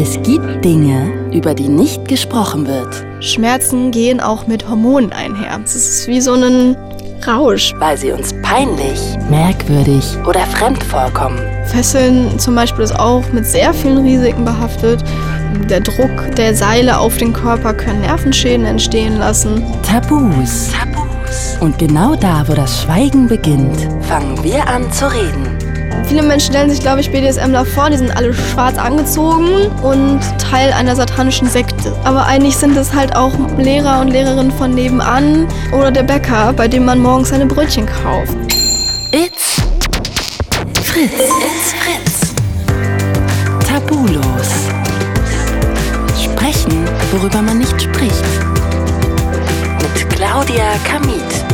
Es gibt Dinge, über die nicht gesprochen wird, Schmerzen gehen auch mit Hormonen einher. Es ist wie so ein Rausch. weil sie uns peinlich, merkwürdig oder fremd vorkommen. Fesseln zum Beispiel ist auch mit sehr vielen Risiken behaftet. Der Druck der Seile auf den Körper können Nervenschäden entstehen lassen. Tabus. Tabus. Und genau da, wo das Schweigen beginnt, fangen wir an zu reden. Viele Menschen stellen sich, glaube ich, BDSMler vor, die sind alle schwarz angezogen und Teil einer satanischen Sekte. Aber eigentlich sind es halt auch Lehrer und Lehrerinnen von nebenan oder der Bäcker, bei dem man morgens seine Brötchen kauft. It's Fritz. It's Fritz. Tabulos. Sprechen, worüber man nicht spricht. Mit Claudia Kamit.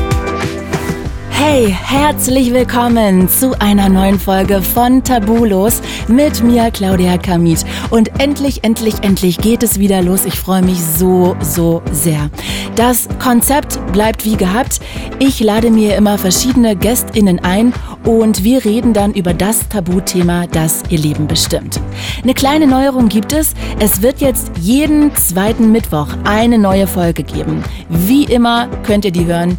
Hey, herzlich willkommen zu einer neuen Folge von Tabulos mit mir, Claudia Kamit. Und endlich, endlich, endlich geht es wieder los. Ich freue mich so, so sehr. Das Konzept bleibt wie gehabt. Ich lade mir immer verschiedene GästInnen ein und wir reden dann über das Tabuthema, das ihr Leben bestimmt. Eine kleine Neuerung gibt es. Es wird jetzt jeden zweiten Mittwoch eine neue Folge geben. Wie immer könnt ihr die hören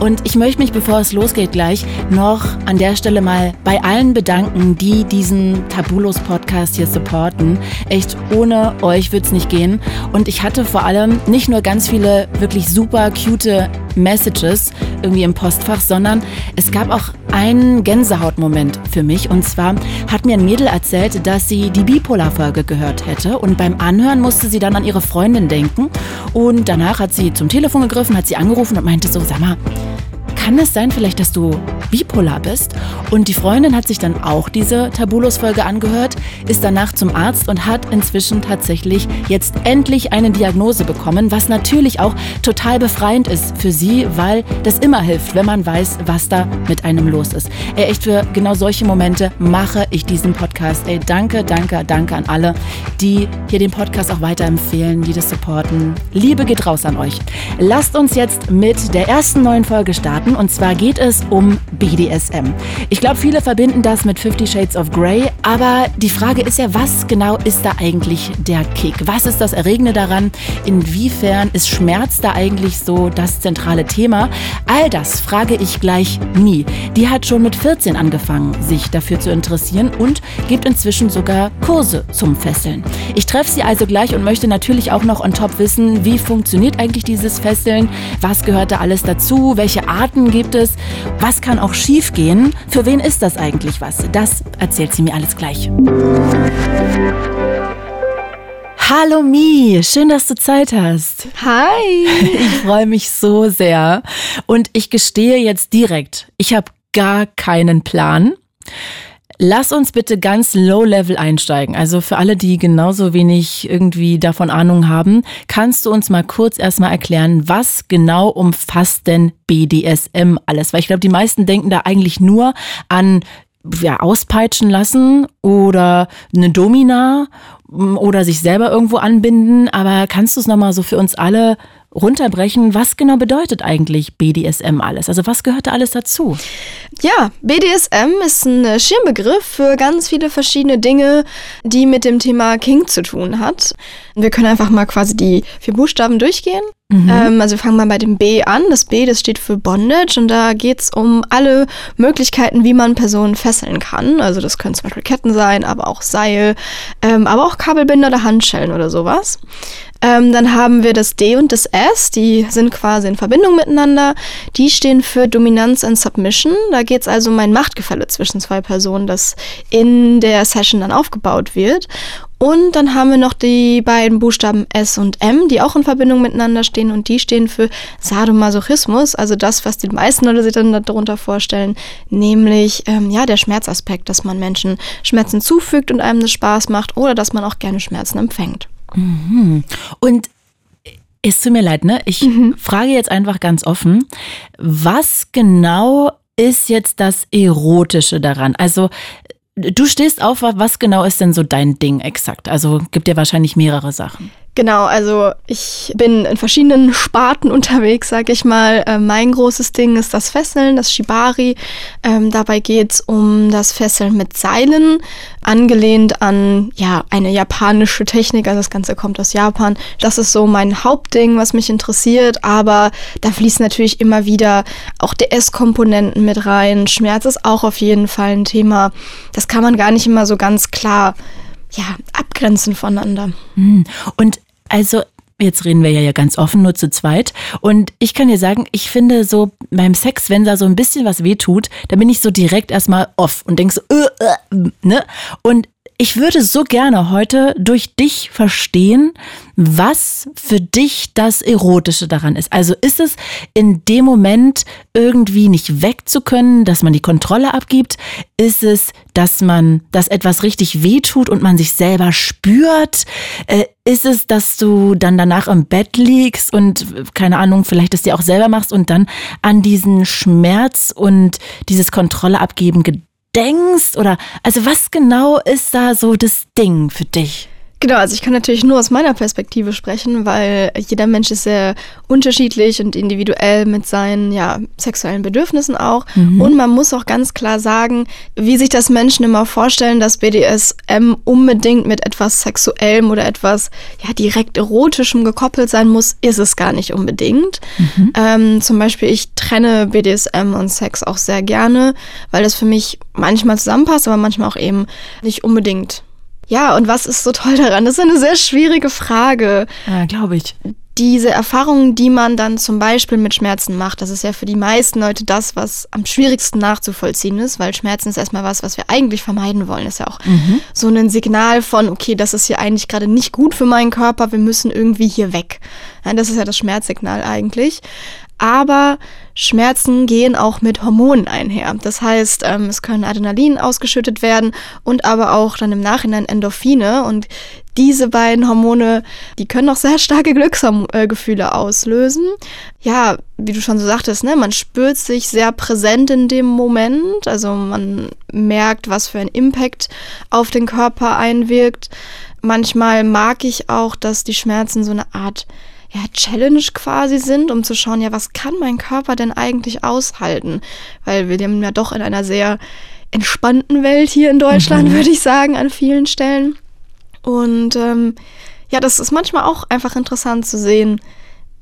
Und ich möchte mich, bevor es losgeht, gleich noch an der Stelle mal bei allen bedanken, die diesen Tabulos Podcast hier supporten. Echt, ohne euch wird's nicht gehen. Und ich hatte vor allem nicht nur ganz viele wirklich super cute Messages irgendwie im Postfach, sondern es gab auch einen Gänsehautmoment für mich. Und zwar hat mir ein Mädel erzählt, dass sie die Bipolar-Folge gehört hätte. Und beim Anhören musste sie dann an ihre Freundin denken. Und danach hat sie zum Telefon gegriffen, hat sie angerufen und meinte so, sag mal, kann es sein vielleicht, dass du bipolar bist? Und die Freundin hat sich dann auch diese Tabulos-Folge angehört, ist danach zum Arzt und hat inzwischen tatsächlich jetzt endlich eine Diagnose bekommen, was natürlich auch total befreiend ist für sie, weil das immer hilft, wenn man weiß, was da mit einem los ist. Ey, echt für genau solche Momente mache ich diesen Podcast. Ey, danke, danke, danke an alle, die hier den Podcast auch weiterempfehlen, die das supporten. Liebe geht raus an euch. Lasst uns jetzt mit der ersten neuen Folge starten und zwar geht es um BDSM. Ich glaube, viele verbinden das mit Fifty Shades of Grey, aber die Frage ist ja, was genau ist da eigentlich der Kick? Was ist das Erregende daran? Inwiefern ist Schmerz da eigentlich so das zentrale Thema? All das frage ich gleich nie. Die hat schon mit 14 angefangen, sich dafür zu interessieren und gibt inzwischen sogar Kurse zum Fesseln. Ich treffe sie also gleich und möchte natürlich auch noch on top wissen, wie funktioniert eigentlich dieses Fesseln? Was gehört da alles dazu? Welche Arten gibt es? Was kann auch schief gehen? Für wen ist das eigentlich was? Das erzählt sie mir alles gleich. Hallo Mi, schön, dass du Zeit hast. Hi! Ich freue mich so sehr. Und ich gestehe jetzt direkt, ich habe gar keinen Plan. Lass uns bitte ganz low-level einsteigen. Also für alle, die genauso wenig irgendwie davon Ahnung haben, kannst du uns mal kurz erstmal erklären, was genau umfasst denn BDSM alles? Weil ich glaube, die meisten denken da eigentlich nur an ja, auspeitschen lassen oder eine Domina oder sich selber irgendwo anbinden. Aber kannst du es nochmal so für uns alle runterbrechen? Was genau bedeutet eigentlich BDSM alles? Also was gehört da alles dazu? Ja, BDSM ist ein Schirmbegriff für ganz viele verschiedene Dinge, die mit dem Thema King zu tun hat. Wir können einfach mal quasi die vier Buchstaben durchgehen. Mhm. Ähm, also wir fangen mal bei dem B an. Das B, das steht für Bondage und da geht's um alle Möglichkeiten, wie man Personen fesseln kann. Also das können zum Beispiel Ketten sein, aber auch Seil, ähm, aber auch Kabelbinder oder Handschellen oder sowas. Ähm, dann haben wir das D und das S, die sind quasi in Verbindung miteinander. Die stehen für Dominanz und Submission. Da geht es also um ein Machtgefälle zwischen zwei Personen, das in der Session dann aufgebaut wird. Und dann haben wir noch die beiden Buchstaben S und M, die auch in Verbindung miteinander stehen und die stehen für Sadomasochismus, also das, was die meisten Leute sich dann darunter vorstellen, nämlich ähm, ja der Schmerzaspekt, dass man Menschen Schmerzen zufügt und einem das Spaß macht oder dass man auch gerne Schmerzen empfängt. Mhm. Und es tut mir leid, ne? Ich frage jetzt einfach ganz offen, was genau ist jetzt das Erotische daran? Also du stehst auf, was genau ist denn so dein Ding exakt? Also gibt dir wahrscheinlich mehrere Sachen. Genau, also ich bin in verschiedenen Sparten unterwegs, sag ich mal. Äh, mein großes Ding ist das Fesseln, das Shibari. Ähm, dabei geht's um das Fesseln mit Seilen, angelehnt an ja eine japanische Technik. Also das Ganze kommt aus Japan. Das ist so mein Hauptding, was mich interessiert. Aber da fließen natürlich immer wieder auch DS-Komponenten mit rein. Schmerz ist auch auf jeden Fall ein Thema. Das kann man gar nicht immer so ganz klar ja, abgrenzen voneinander. Hm. Und also Jetzt reden wir ja ganz offen, nur zu zweit. Und ich kann dir sagen, ich finde so beim Sex, wenn da so ein bisschen was wehtut, da bin ich so direkt erstmal off und denk so, äh, äh, ne? Und ich würde so gerne heute durch dich verstehen, was für dich das Erotische daran ist. Also ist es in dem Moment irgendwie nicht wegzukönnen, dass man die Kontrolle abgibt? Ist es, dass man, dass etwas richtig wehtut und man sich selber spürt? Äh, ist es, dass du dann danach im Bett liegst und, keine Ahnung, vielleicht es dir auch selber machst und dann an diesen Schmerz und dieses Kontrolle abgeben denkst? Oder also was genau ist da so das Ding für dich? Genau, also ich kann natürlich nur aus meiner Perspektive sprechen, weil jeder Mensch ist sehr unterschiedlich und individuell mit seinen ja, sexuellen Bedürfnissen auch. Mhm. Und man muss auch ganz klar sagen, wie sich das Menschen immer vorstellen, dass BDSM unbedingt mit etwas Sexuellem oder etwas ja, direkt Erotischem gekoppelt sein muss, ist es gar nicht unbedingt. Mhm. Ähm, zum Beispiel, ich trenne BDSM und Sex auch sehr gerne, weil das für mich manchmal zusammenpasst, aber manchmal auch eben nicht unbedingt. Ja, und was ist so toll daran? Das ist eine sehr schwierige Frage. Ja, glaube ich. Diese Erfahrungen, die man dann zum Beispiel mit Schmerzen macht, das ist ja für die meisten Leute das, was am schwierigsten nachzuvollziehen ist, weil Schmerzen ist erstmal was, was wir eigentlich vermeiden wollen. Das ist ja auch mhm. so ein Signal von, okay, das ist hier eigentlich gerade nicht gut für meinen Körper, wir müssen irgendwie hier weg. Ja, das ist ja das Schmerzsignal eigentlich aber Schmerzen gehen auch mit Hormonen einher. Das heißt, ähm, es können Adrenalin ausgeschüttet werden und aber auch dann im Nachhinein Endorphine und diese beiden Hormone, die können auch sehr starke Glücksgefühle auslösen. Ja, wie du schon so sagtest, ne, man spürt sich sehr präsent in dem Moment, also man merkt, was für ein Impact auf den Körper einwirkt. Manchmal mag ich auch, dass die Schmerzen so eine Art ja, Challenge quasi sind, um zu schauen, ja, was kann mein Körper denn eigentlich aushalten? Weil wir leben ja doch in einer sehr entspannten Welt hier in Deutschland, mhm. würde ich sagen, an vielen Stellen. Und ähm, ja, das ist manchmal auch einfach interessant zu sehen,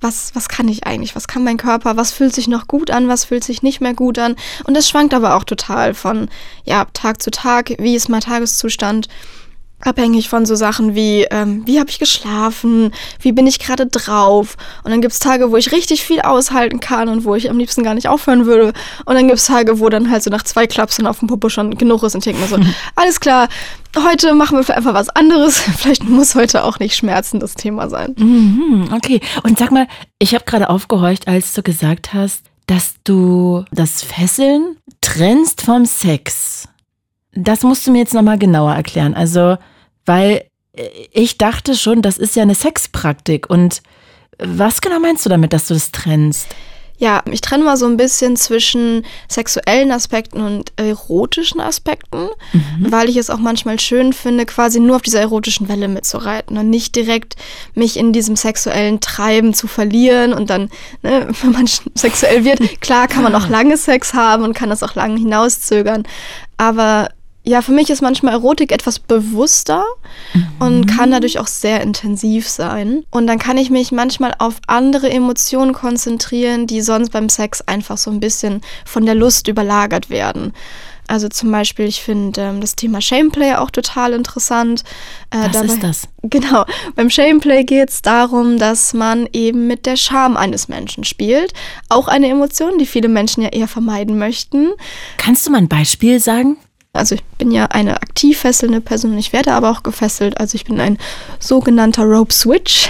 was, was kann ich eigentlich, was kann mein Körper, was fühlt sich noch gut an, was fühlt sich nicht mehr gut an. Und das schwankt aber auch total von ja, Tag zu Tag, wie ist mein Tageszustand abhängig von so Sachen wie, ähm, wie habe ich geschlafen, wie bin ich gerade drauf. Und dann gibt es Tage, wo ich richtig viel aushalten kann und wo ich am liebsten gar nicht aufhören würde. Und dann gibt es Tage, wo dann halt so nach zwei Klapsen auf dem Popo schon genug ist und ich denke mir so, alles klar, heute machen wir einfach was anderes. Vielleicht muss heute auch nicht Schmerzen das Thema sein. Mhm, okay, und sag mal, ich habe gerade aufgehorcht, als du gesagt hast, dass du das Fesseln trennst vom Sex. Das musst du mir jetzt nochmal genauer erklären. Also, weil äh, ich dachte schon, das ist ja eine Sexpraktik. Und was genau meinst du damit, dass du das trennst? Ja, ich trenne mal so ein bisschen zwischen sexuellen Aspekten und erotischen Aspekten, mhm. weil ich es auch manchmal schön finde, quasi nur auf dieser erotischen Welle mitzureiten und nicht direkt mich in diesem sexuellen Treiben zu verlieren und dann, ne, wenn man sexuell wird, klar kann man auch lange Sex haben und kann das auch lange hinauszögern, aber ja, für mich ist manchmal Erotik etwas bewusster mhm. und kann dadurch auch sehr intensiv sein. Und dann kann ich mich manchmal auf andere Emotionen konzentrieren, die sonst beim Sex einfach so ein bisschen von der Lust überlagert werden. Also zum Beispiel, ich finde ähm, das Thema Shameplay auch total interessant. Äh, Was dabei, ist das? Genau, beim Shameplay geht es darum, dass man eben mit der Scham eines Menschen spielt. Auch eine Emotion, die viele Menschen ja eher vermeiden möchten. Kannst du mal ein Beispiel sagen? Also ich bin ja eine aktiv fesselnde Person, ich werde aber auch gefesselt. Also ich bin ein sogenannter Rope Switch.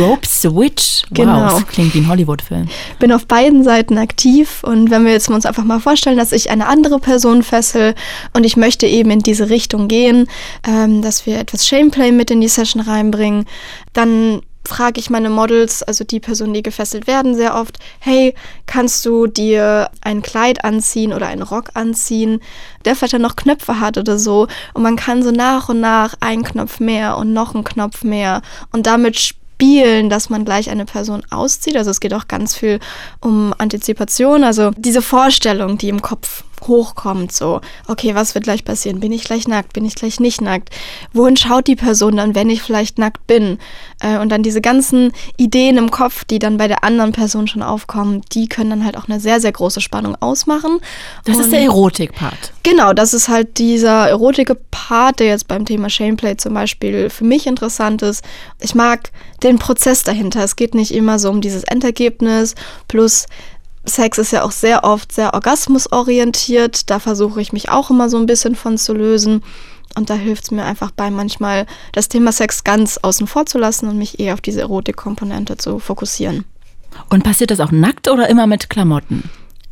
Rope Switch? Wow, genau. das klingt wie ein Hollywood-Film. Bin auf beiden Seiten aktiv und wenn wir jetzt uns einfach mal vorstellen, dass ich eine andere Person fessel und ich möchte eben in diese Richtung gehen, ähm, dass wir etwas Shameplay mit in die Session reinbringen, dann frage ich meine Models, also die Personen, die gefesselt werden, sehr oft, hey, kannst du dir ein Kleid anziehen oder einen Rock anziehen, der vielleicht dann noch Knöpfe hat oder so. Und man kann so nach und nach einen Knopf mehr und noch einen Knopf mehr. Und damit spielen, dass man gleich eine Person auszieht. Also es geht auch ganz viel um Antizipation, also diese Vorstellung, die im Kopf hochkommt, so, okay, was wird gleich passieren? Bin ich gleich nackt? Bin ich gleich nicht nackt? Wohin schaut die Person dann, wenn ich vielleicht nackt bin? Äh, und dann diese ganzen Ideen im Kopf, die dann bei der anderen Person schon aufkommen, die können dann halt auch eine sehr, sehr große Spannung ausmachen. Das und ist der Erotik-Part. Genau, das ist halt dieser Erotik-Part, der jetzt beim Thema Shameplay zum Beispiel für mich interessant ist. Ich mag den Prozess dahinter. Es geht nicht immer so um dieses Endergebnis plus Sex ist ja auch sehr oft sehr orgasmusorientiert. Da versuche ich mich auch immer so ein bisschen von zu lösen. Und da hilft es mir einfach bei, manchmal das Thema Sex ganz außen vor zu lassen und mich eher auf diese Erotikkomponente zu fokussieren. Und passiert das auch nackt oder immer mit Klamotten?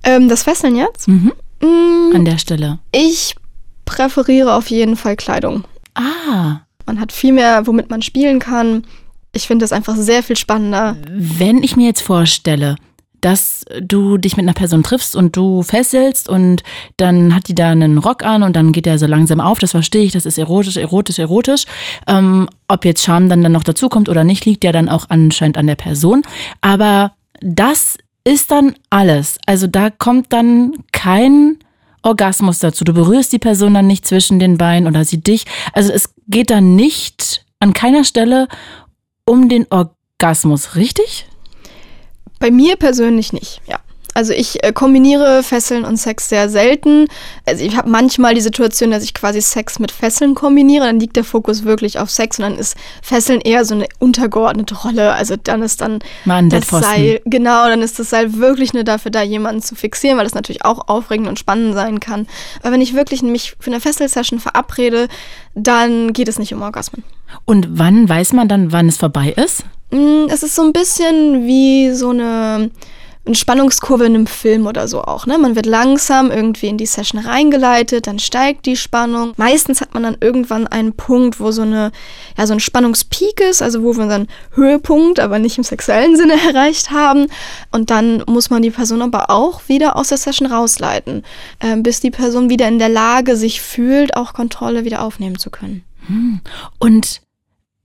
Ähm, das Fesseln jetzt? Mhm. Mm, An der Stelle. Ich präferiere auf jeden Fall Kleidung. Ah. Man hat viel mehr, womit man spielen kann. Ich finde das einfach sehr viel spannender. Wenn ich mir jetzt vorstelle, dass du dich mit einer Person triffst und du fesselst und dann hat die da einen Rock an und dann geht der so langsam auf, das verstehe ich, das ist erotisch, erotisch, erotisch. Ähm, ob jetzt Charme dann, dann noch dazukommt oder nicht, liegt ja dann auch anscheinend an der Person. Aber das ist dann alles. Also da kommt dann kein Orgasmus dazu. Du berührst die Person dann nicht zwischen den Beinen oder sie dich. Also es geht dann nicht an keiner Stelle um den Orgasmus, richtig? Bei mir persönlich nicht, ja. Also ich äh, kombiniere Fesseln und Sex sehr selten. Also ich habe manchmal die Situation, dass ich quasi Sex mit Fesseln kombiniere. Dann liegt der Fokus wirklich auf Sex und dann ist Fesseln eher so eine untergeordnete Rolle. Also dann ist dann Mann, das Seil, genau, dann ist das Seil wirklich nur dafür da, jemanden zu fixieren, weil das natürlich auch aufregend und spannend sein kann. Aber wenn ich wirklich mich für eine Fesselsession verabrede, dann geht es nicht um Orgasmen. Und wann weiß man dann, wann es vorbei ist? Mm, es ist so ein bisschen wie so eine eine Spannungskurve in einem Film oder so auch. Ne? Man wird langsam irgendwie in die Session reingeleitet, dann steigt die Spannung. Meistens hat man dann irgendwann einen Punkt, wo so eine, ja, so ein Spannungspeak ist, also wo wir unseren Höhepunkt, aber nicht im sexuellen Sinne erreicht haben. Und dann muss man die Person aber auch wieder aus der Session rausleiten, äh, bis die Person wieder in der Lage sich fühlt, auch Kontrolle wieder aufnehmen zu können. Hm. Und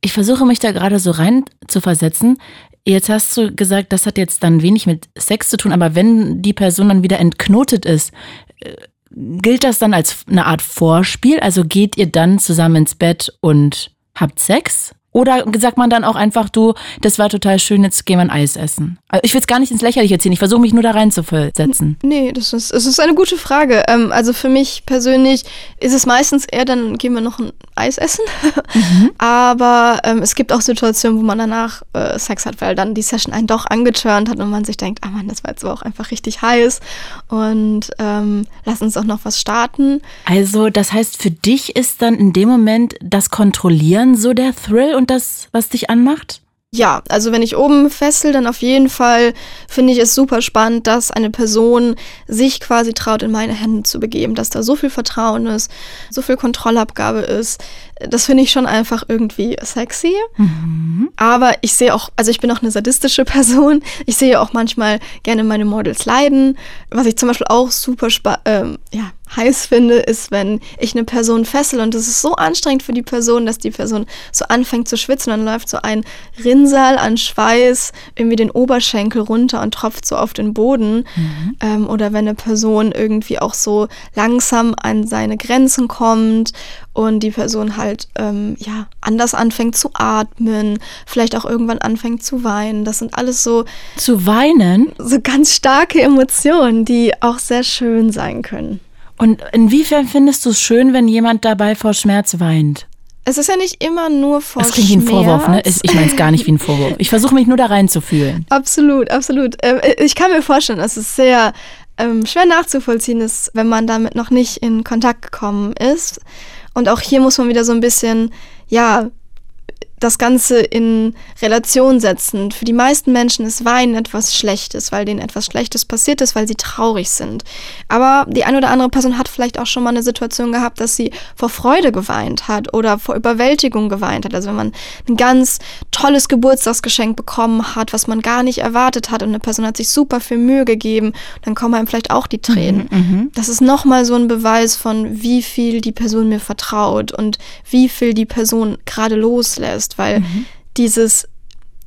ich versuche mich da gerade so rein zu versetzen. Jetzt hast du gesagt, das hat jetzt dann wenig mit Sex zu tun, aber wenn die Person dann wieder entknotet ist, äh, gilt das dann als eine Art Vorspiel? Also geht ihr dann zusammen ins Bett und habt Sex? Oder sagt man dann auch einfach, du, das war total schön, jetzt gehen wir ein Eis essen? Also ich will es gar nicht ins Lächerliche ziehen, ich versuche mich nur da rein zu versetzen. Nee, das ist, das ist eine gute Frage. Ähm, also für mich persönlich ist es meistens eher, dann gehen wir noch ein Eis essen. Mhm. Aber ähm, es gibt auch Situationen, wo man danach äh, Sex hat, weil dann die Session einen doch angeturnt hat und man sich denkt, ah Mann, das war jetzt aber auch einfach richtig heiß und ähm, lass uns auch noch was starten. Also das heißt, für dich ist dann in dem Moment das Kontrollieren so der Thrill und das, was dich anmacht? Ja, also wenn ich oben fessel, dann auf jeden Fall finde ich es super spannend, dass eine Person sich quasi traut, in meine Hände zu begeben, dass da so viel Vertrauen ist, so viel Kontrollabgabe ist. Das finde ich schon einfach irgendwie sexy. Mhm. Aber ich sehe auch, also ich bin auch eine sadistische Person. Ich sehe auch manchmal gerne meine Models leiden. Was ich zum Beispiel auch super ähm, ja, heiß finde, ist, wenn ich eine Person fessel und es ist so anstrengend für die Person, dass die Person so anfängt zu schwitzen, dann läuft so ein Rinnsal an Schweiß irgendwie den Oberschenkel runter und tropft so auf den Boden. Mhm. Ähm, oder wenn eine Person irgendwie auch so langsam an seine Grenzen kommt und die Person halt ähm, ja anders anfängt zu atmen, vielleicht auch irgendwann anfängt zu weinen. Das sind alles so zu weinen, so ganz starke Emotionen, die auch sehr schön sein können. Und inwiefern findest du es schön, wenn jemand dabei vor Schmerz weint? Es ist ja nicht immer nur vor Das klingt wie ein Vorwurf, ne? Ich meine es gar nicht wie ein Vorwurf. Ich versuche mich nur da reinzufühlen. Absolut, absolut. Ähm, ich kann mir vorstellen, dass es sehr ähm, schwer nachzuvollziehen ist, wenn man damit noch nicht in Kontakt gekommen ist. Und auch hier muss man wieder so ein bisschen, ja, das Ganze in Relation setzen. Für die meisten Menschen ist Weinen etwas Schlechtes, weil denen etwas Schlechtes passiert ist, weil sie traurig sind. Aber die eine oder andere Person hat vielleicht auch schon mal eine Situation gehabt, dass sie vor Freude geweint hat oder vor Überwältigung geweint hat. Also wenn man ein ganz tolles Geburtstagsgeschenk bekommen hat, was man gar nicht erwartet hat und eine Person hat sich super viel Mühe gegeben, dann kommen einem vielleicht auch die Tränen. Mhm, mhm. das ist nochmal so ein Beweis von, wie viel die Person mir vertraut und wie viel die Person gerade loslässt weil mhm. dieses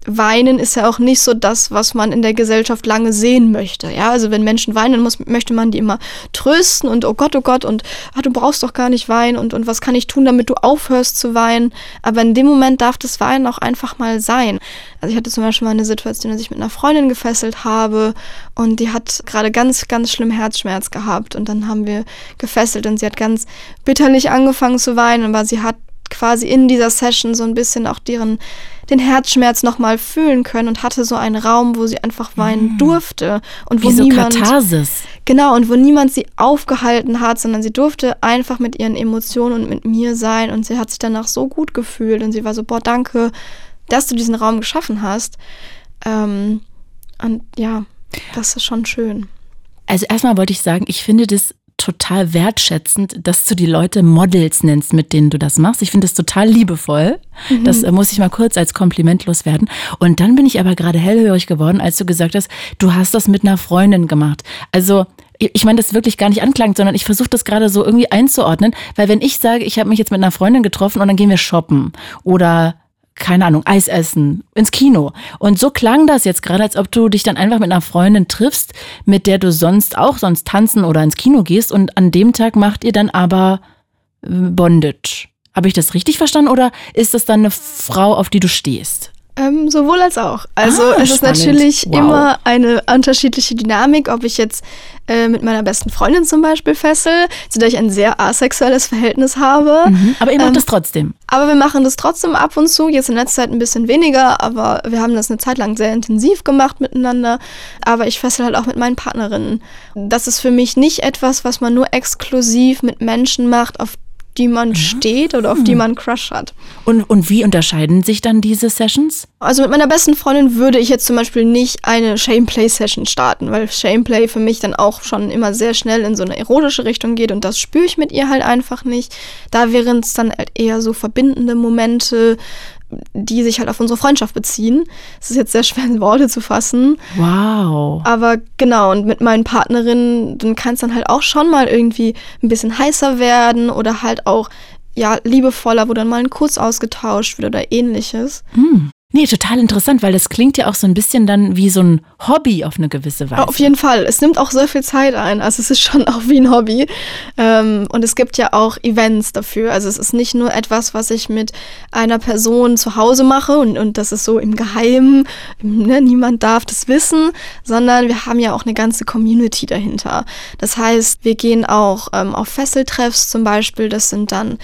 Weinen ist ja auch nicht so das, was man in der Gesellschaft lange sehen möchte. Ja, also wenn Menschen weinen, muss, möchte man die immer trösten und oh Gott, oh Gott und ah, du brauchst doch gar nicht weinen und, und was kann ich tun, damit du aufhörst zu weinen. Aber in dem Moment darf das Weinen auch einfach mal sein. Also ich hatte zum Beispiel mal eine Situation, dass ich mit einer Freundin gefesselt habe und die hat gerade ganz, ganz schlimm Herzschmerz gehabt und dann haben wir gefesselt und sie hat ganz bitterlich angefangen zu weinen, aber sie hat quasi in dieser Session so ein bisschen auch deren den Herzschmerz nochmal fühlen können und hatte so einen Raum, wo sie einfach weinen mhm. durfte und wo Wie so niemand Katharsis. genau und wo niemand sie aufgehalten hat, sondern sie durfte einfach mit ihren Emotionen und mit mir sein und sie hat sich danach so gut gefühlt und sie war so boah danke, dass du diesen Raum geschaffen hast ähm, und ja, das ist schon schön. Also erstmal wollte ich sagen, ich finde das total wertschätzend, dass du die Leute Models nennst, mit denen du das machst. Ich finde das total liebevoll. Mhm. Das äh, muss ich mal kurz als Kompliment loswerden. Und dann bin ich aber gerade hellhörig geworden, als du gesagt hast, du hast das mit einer Freundin gemacht. Also ich meine das wirklich gar nicht anklagend, sondern ich versuche das gerade so irgendwie einzuordnen, weil wenn ich sage, ich habe mich jetzt mit einer Freundin getroffen und dann gehen wir shoppen oder keine Ahnung, Eis essen, ins Kino. Und so klang das jetzt gerade, als ob du dich dann einfach mit einer Freundin triffst, mit der du sonst auch sonst tanzen oder ins Kino gehst und an dem Tag macht ihr dann aber äh, Bondage. Habe ich das richtig verstanden oder ist das dann eine Frau, auf die du stehst? Ähm, sowohl als auch. Also Ah, es ist spannend. natürlich Wow. immer eine unterschiedliche Dynamik, ob ich jetzt äh, mit meiner besten Freundin zum Beispiel fessel, zu der ich ein sehr asexuelles Verhältnis habe. Mhm. Aber ihr macht Ähm, das trotzdem. Aber wir machen das trotzdem ab und zu, jetzt in letzter Zeit ein bisschen weniger, aber wir haben das eine Zeit lang sehr intensiv gemacht miteinander. Aber ich fessel halt auch mit meinen Partnerinnen. Das ist für mich nicht etwas, was man nur exklusiv mit Menschen macht, auf die man steht oder auf die man Crush hat. Und, und wie unterscheiden sich dann diese Sessions? Also mit meiner besten Freundin würde ich jetzt zum Beispiel nicht eine Shameplay-Session starten, weil Shameplay für mich dann auch schon immer sehr schnell in so eine erotische Richtung geht und das spüre ich mit ihr halt einfach nicht. Da wären es dann halt eher so verbindende Momente, die sich halt auf unsere Freundschaft beziehen. Es ist jetzt sehr schwer in Worte zu fassen. Wow. Aber genau, und mit meinen Partnerinnen, dann kann es dann halt auch schon mal irgendwie ein bisschen heißer werden oder halt auch, ja, liebevoller, wo dann mal ein Kuss ausgetauscht wird oder ähnliches. Hm. Nee, total interessant, weil das klingt ja auch so ein bisschen dann wie so ein Hobby auf eine gewisse Weise. Auf jeden Fall. Es nimmt auch sehr viel Zeit ein. Also es ist schon auch wie ein Hobby. Ähm, und es gibt ja auch Events dafür. Also es ist nicht nur etwas, was ich mit einer Person zu Hause mache und, und das ist so im Geheimen. Ne? Niemand darf das wissen, sondern wir haben ja auch eine ganze Community dahinter. Das heißt, wir gehen auch ähm, auf Fesseltreffs zum Beispiel. Das sind dann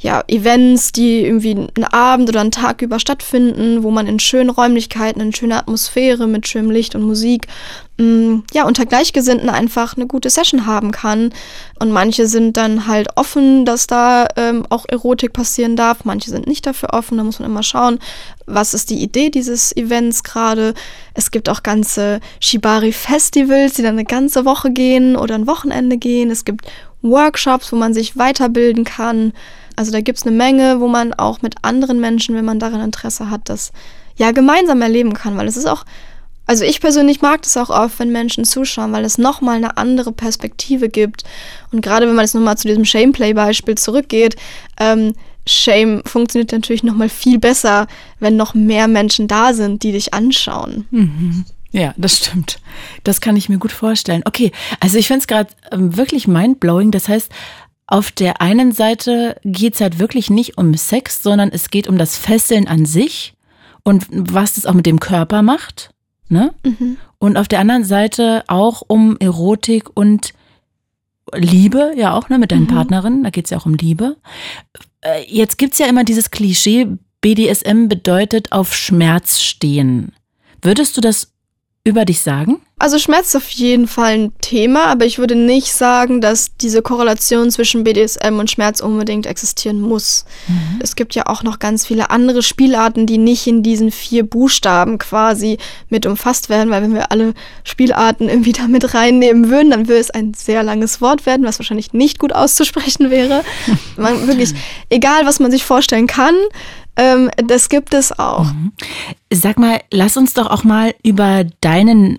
ja, Events, die irgendwie einen Abend oder einen Tag über stattfinden, wo man in schönen Räumlichkeiten, in schöner Atmosphäre mit schönem Licht und Musik, mh, ja, unter Gleichgesinnten einfach eine gute Session haben kann. Und manche sind dann halt offen, dass da ähm, auch Erotik passieren darf, manche sind nicht dafür offen, da muss man immer schauen, was ist die Idee dieses Events gerade. Es gibt auch ganze Shibari-Festivals, die dann eine ganze Woche gehen oder ein Wochenende gehen. Es gibt Workshops, wo man sich weiterbilden kann. Also da gibt es eine Menge, wo man auch mit anderen Menschen, wenn man daran Interesse hat, das ja gemeinsam erleben kann, weil es ist auch, also ich persönlich mag das auch oft, wenn Menschen zuschauen, weil es nochmal eine andere Perspektive gibt. Und gerade wenn man jetzt nochmal zu diesem Shameplay-Beispiel zurückgeht, ähm, Shame funktioniert natürlich nochmal viel besser, wenn noch mehr Menschen da sind, die dich anschauen. Mhm. Ja, das stimmt. Das kann ich mir gut vorstellen. Okay, also ich finde es gerade ähm, wirklich mindblowing. Das heißt, auf der einen Seite geht es halt wirklich nicht um Sex, sondern es geht um das Fesseln an sich und was das auch mit dem Körper macht. Ne? Mhm. Und auf der anderen Seite auch um Erotik und Liebe, ja auch, ne, mit deinen Mhm. Partnerinnen, da geht es ja auch um Liebe. Äh, Jetzt gibt's ja immer dieses Klischee, BDSM bedeutet auf Schmerz stehen. Würdest du das über dich sagen? Also Schmerz ist auf jeden Fall ein Thema, aber ich würde nicht sagen, dass diese Korrelation zwischen BDSM und Schmerz unbedingt existieren muss. Es gibt ja auch noch ganz viele andere Spielarten, die nicht in diesen vier Buchstaben quasi mit umfasst werden, weil wenn wir alle Spielarten irgendwie da mit reinnehmen würden, dann würde es ein sehr langes Wort werden, was wahrscheinlich nicht gut auszusprechen wäre. Man, wirklich, egal was man sich vorstellen kann, ähm, das gibt es auch. Sag mal, lass uns doch auch mal über deinen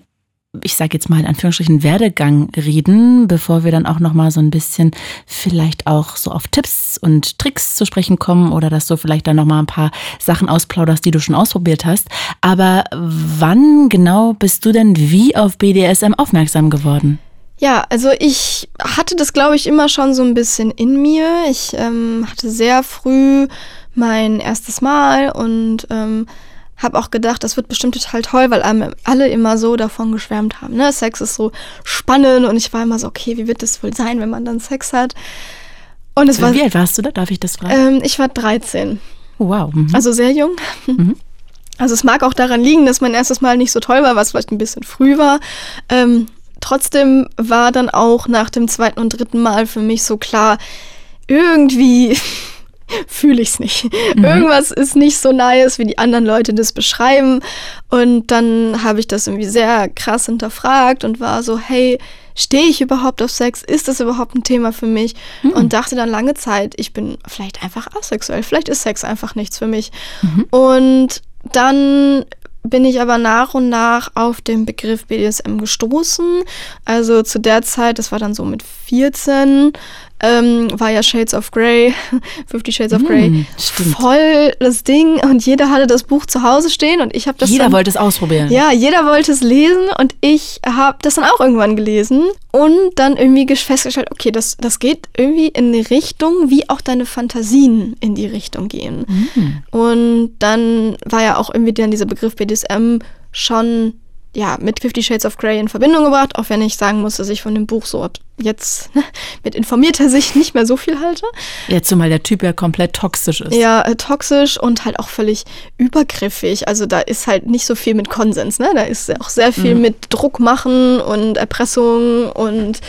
ich sage jetzt mal in Anführungsstrichen Werdegang reden, bevor wir dann auch noch mal so ein bisschen vielleicht auch so auf Tipps und Tricks zu sprechen kommen oder dass du vielleicht dann noch mal ein paar Sachen ausplauderst, die du schon ausprobiert hast. Aber wann genau bist du denn wie auf BDSM aufmerksam geworden? Ja, also ich hatte das, glaube ich, immer schon so ein bisschen in mir. Ich ähm, hatte sehr früh mein erstes Mal und ähm, habe auch gedacht, das wird bestimmt total toll, weil alle immer so davon geschwärmt haben. Ne? Sex ist so spannend und ich war immer so, okay, wie wird das wohl sein, wenn man dann Sex hat? Und es war, wie alt warst du da? Darf ich das fragen? Ähm, ich war 13. Oh, wow. Mhm. Also sehr jung. Mhm. Also es mag auch daran liegen, dass mein erstes Mal nicht so toll war, was vielleicht ein bisschen früh war. Ähm, trotzdem war dann auch nach dem zweiten und dritten Mal für mich so klar, irgendwie fühle ich es nicht. Mhm. Irgendwas ist nicht so nice, wie die anderen Leute das beschreiben. Und dann habe ich das irgendwie sehr krass hinterfragt und war so, hey, stehe ich überhaupt auf Sex? Ist das überhaupt ein Thema für mich? Mhm. Und dachte dann lange Zeit, ich bin vielleicht einfach asexuell. Vielleicht ist Sex einfach nichts für mich. Mhm. Und dann bin ich aber nach und nach auf den Begriff BDSM gestoßen. Also zu der Zeit, das war dann so mit 14, ähm, war ja Shades of Grey, Fifty Shades of Grey, mm, voll das Ding und jeder hatte das Buch zu Hause stehen und ich habe das Jeder dann, wollte es ausprobieren. Ja, jeder wollte es lesen und ich habe das dann auch irgendwann gelesen und dann irgendwie festgestellt, okay, das, das geht irgendwie in eine Richtung, wie auch deine Fantasien in die Richtung gehen. Mm. Und dann war ja auch irgendwie dann dieser Begriff BDSM schon ja, mit Fifty Shades of Grey in Verbindung gebracht, auch wenn ich sagen muss, dass ich von dem Buch so jetzt ne, mit informierter Sicht nicht mehr so viel halte. Jetzt zumal der Typ ja komplett toxisch ist. Ja, äh, toxisch und halt auch völlig übergriffig. Also da ist halt nicht so viel mit Konsens, ne? Da ist auch sehr viel mhm. mit Druck machen und Erpressung und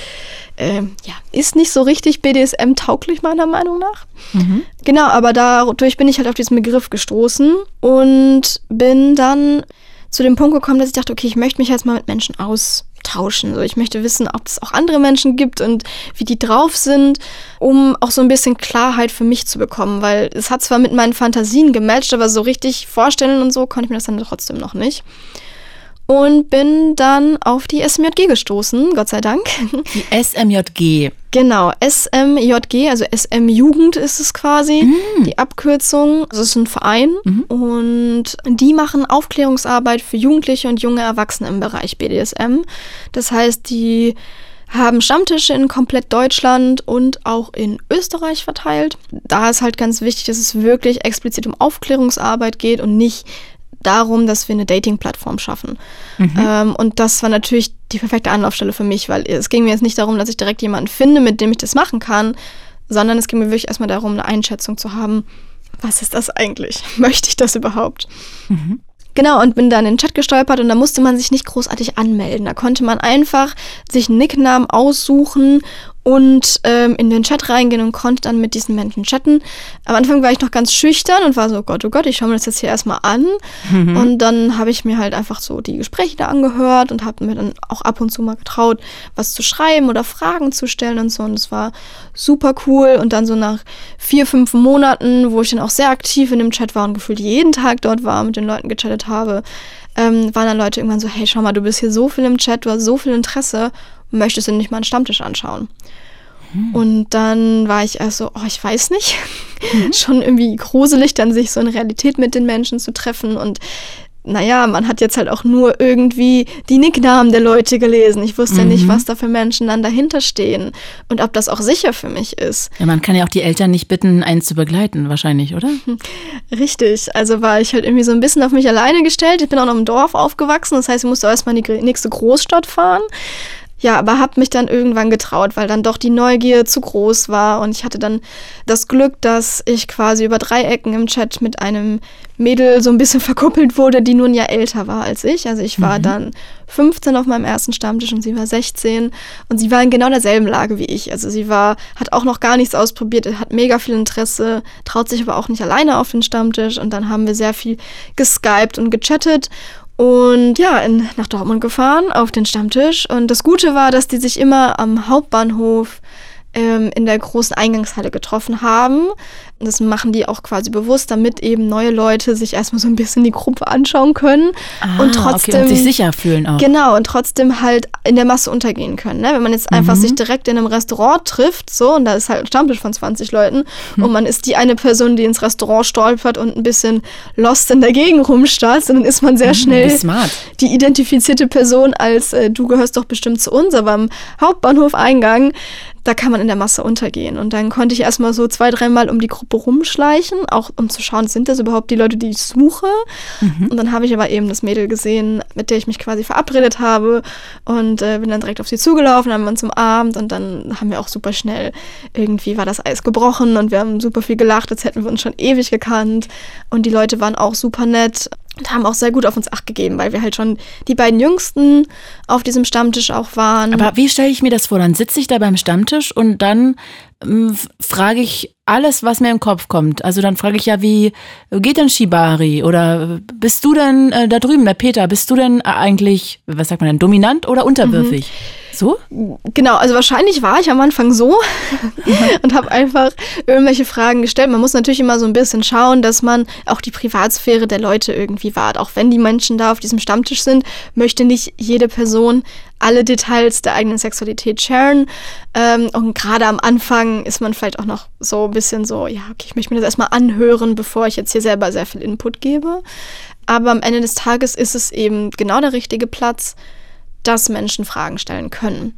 äh, ja, ist nicht so richtig BDSM-tauglich, meiner Meinung nach. Mhm. Genau, aber dadurch bin ich halt auf diesen Begriff gestoßen und bin dann zu dem Punkt gekommen, dass ich dachte, okay, ich möchte mich jetzt mal mit Menschen austauschen. So, ich möchte wissen, ob es auch andere Menschen gibt und wie die drauf sind, um auch so ein bisschen Klarheit für mich zu bekommen, weil es hat zwar mit meinen Fantasien gematcht, aber so richtig vorstellen und so konnte ich mir das dann trotzdem noch nicht und bin dann auf die SMJG gestoßen, Gott sei Dank. Die SMJG. Genau, SMJG, also SM Jugend ist es quasi, mm. die Abkürzung. Also es ist ein Verein mhm. und die machen Aufklärungsarbeit für Jugendliche und junge Erwachsene im Bereich BDSM. Das heißt, die haben Stammtische in komplett Deutschland und auch in Österreich verteilt. Da ist halt ganz wichtig, dass es wirklich explizit um Aufklärungsarbeit geht und nicht darum, dass wir eine Dating-Plattform schaffen. Mhm. Ähm, und das war natürlich die perfekte Anlaufstelle für mich, weil es ging mir jetzt nicht darum, dass ich direkt jemanden finde, mit dem ich das machen kann, sondern es ging mir wirklich erstmal darum, eine Einschätzung zu haben, was ist das eigentlich? Möchte ich das überhaupt? Mhm. Genau, und bin dann in den Chat gestolpert und da musste man sich nicht großartig anmelden. Da konnte man einfach sich einen Nicknamen aussuchen und ähm, in den Chat reingehen und konnte dann mit diesen Menschen chatten. Am Anfang war ich noch ganz schüchtern und war so, Gott, oh Gott, ich schaue mir das jetzt hier erstmal an. Mhm. Und dann habe ich mir halt einfach so die Gespräche da angehört und habe mir dann auch ab und zu mal getraut, was zu schreiben oder Fragen zu stellen und so. Und es war super cool. Und dann so nach vier, fünf Monaten, wo ich dann auch sehr aktiv in dem Chat war und gefühlt jeden Tag dort war, mit den Leuten gechattet habe, ähm, waren dann Leute irgendwann so, hey, schau mal, du bist hier so viel im Chat, du hast so viel Interesse möchtest du nicht mal einen Stammtisch anschauen? Hm. Und dann war ich erst so, oh, ich weiß nicht. Mhm. Schon irgendwie gruselig, dann sich so in Realität mit den Menschen zu treffen. Und naja, man hat jetzt halt auch nur irgendwie die Nicknamen der Leute gelesen. Ich wusste mhm. nicht, was da für Menschen dann dahinter stehen und ob das auch sicher für mich ist. Ja, man kann ja auch die Eltern nicht bitten, eins zu begleiten, wahrscheinlich, oder? Richtig. Also war ich halt irgendwie so ein bisschen auf mich alleine gestellt. Ich bin auch noch im Dorf aufgewachsen. Das heißt, ich musste erstmal in die nächste Großstadt fahren. Ja, aber habe mich dann irgendwann getraut, weil dann doch die Neugier zu groß war und ich hatte dann das Glück, dass ich quasi über drei Ecken im Chat mit einem Mädel so ein bisschen verkuppelt wurde, die nur ein Jahr älter war als ich. Also ich war mhm. dann 15 auf meinem ersten Stammtisch und sie war 16 und sie war in genau derselben Lage wie ich. Also sie war, hat auch noch gar nichts ausprobiert, hat mega viel Interesse, traut sich aber auch nicht alleine auf den Stammtisch und dann haben wir sehr viel geskypt und gechattet und ja, in, nach Dortmund gefahren auf den Stammtisch. Und das Gute war, dass die sich immer am Hauptbahnhof ähm, in der großen Eingangshalle getroffen haben. Das machen die auch quasi bewusst, damit eben neue Leute sich erstmal so ein bisschen die Gruppe anschauen können Ah, und trotzdem okay, und sich sicher fühlen auch. Genau, und trotzdem halt in der Masse untergehen können. Ne? Wenn man jetzt einfach Mhm. sich direkt in einem Restaurant trifft, so, und da ist halt ein Stammtisch von 20 Leuten, Mhm. und man ist die eine Person, die ins Restaurant stolpert und ein bisschen lost in der Gegend rumstarrt, dann ist man sehr schnell Wie smart. die identifizierte Person als äh, du gehörst doch bestimmt zu uns, aber am Hauptbahnhofeingang, da kann man in der Masse untergehen. Und dann konnte ich erstmal so zwei, dreimal um die Gruppe rumschleichen, auch um zu schauen, sind das überhaupt die Leute, die ich suche? Und dann habe ich aber eben das Mädel gesehen, mit der ich mich quasi verabredet habe und äh, bin dann direkt auf sie zugelaufen, haben wir uns umarmt und dann haben wir auch super schnell, irgendwie war das Eis gebrochen und wir haben super viel gelacht, als hätten wir uns schon ewig gekannt und die Leute waren auch super nett und haben auch sehr gut auf uns Acht gegeben, weil wir halt schon die beiden Jüngsten auf diesem Stammtisch auch waren. Aber wie stelle ich mir das vor? Dann sitze ich da beim Stammtisch und dann frage ich alles, was mir im Kopf kommt. Also dann frage ich ja, wie geht denn Shibari? Oder bist du denn äh, da drüben, der Peter, bist du denn äh, eigentlich, was sagt man denn, dominant oder unterwürfig? So? Genau, also wahrscheinlich war ich am Anfang so und habe einfach irgendwelche Fragen gestellt. Man muss natürlich immer so ein bisschen schauen, dass man auch die Privatsphäre der Leute irgendwie wahrt. Auch wenn die Menschen da auf diesem Stammtisch sind, möchte nicht jede Person alle Details der eigenen Sexualität sharen. Ähm, und gerade am Anfang ist man vielleicht auch noch so ein bisschen so, ja, okay, ich möchte mir das erstmal anhören, bevor ich jetzt hier selber sehr viel Input gebe. Aber am Ende des Tages ist es eben genau der richtige Platz, dass Menschen Fragen stellen können.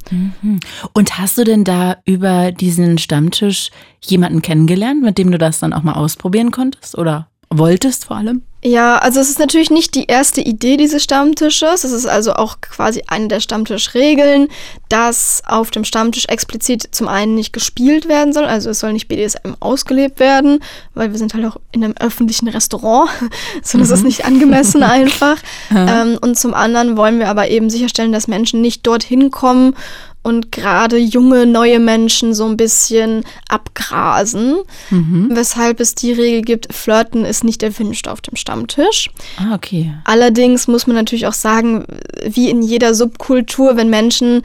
Und hast du denn da über diesen Stammtisch jemanden kennengelernt, mit dem du das dann auch mal ausprobieren konntest? Oder wolltest vor allem? Ja, also es ist natürlich nicht die erste Idee dieses Stammtisches. Es ist also auch quasi eine der Stammtischregeln, dass auf dem Stammtisch explizit zum einen nicht gespielt werden soll. Also es soll nicht BDSM ausgelebt werden, weil wir sind halt auch in einem öffentlichen Restaurant. so das ist nicht angemessen einfach. ähm, und zum anderen wollen wir aber eben sicherstellen, dass Menschen nicht dorthin kommen und gerade junge, neue Menschen so ein bisschen abgrasen. Weshalb es die Regel gibt, Flirten ist nicht erwünscht auf dem Stammtisch. Ah, okay. Allerdings muss man natürlich auch sagen, wie in jeder Subkultur, wenn Menschen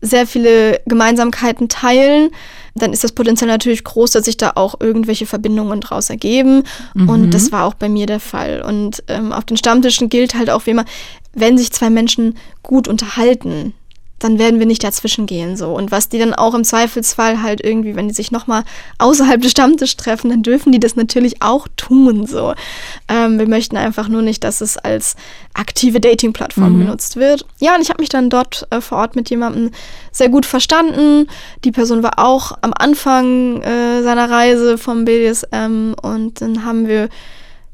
sehr viele Gemeinsamkeiten teilen, dann ist das Potenzial natürlich groß, dass sich da auch irgendwelche Verbindungen draus ergeben. Und das war auch bei mir der Fall. Und ähm, auf den Stammtischen gilt halt auch wie immer, wenn sich zwei Menschen gut unterhalten, dann werden wir nicht dazwischen gehen so. Und was die dann auch im Zweifelsfall halt irgendwie, wenn die sich nochmal außerhalb des Stammtisches treffen, dann dürfen die das natürlich auch tun so. Ähm, wir möchten einfach nur nicht, dass es als aktive Dating-Plattform genutzt wird. Ja, und ich habe mich dann dort äh, vor Ort mit jemandem sehr gut verstanden. Die Person war auch am Anfang äh, seiner Reise vom BDSM und dann haben wir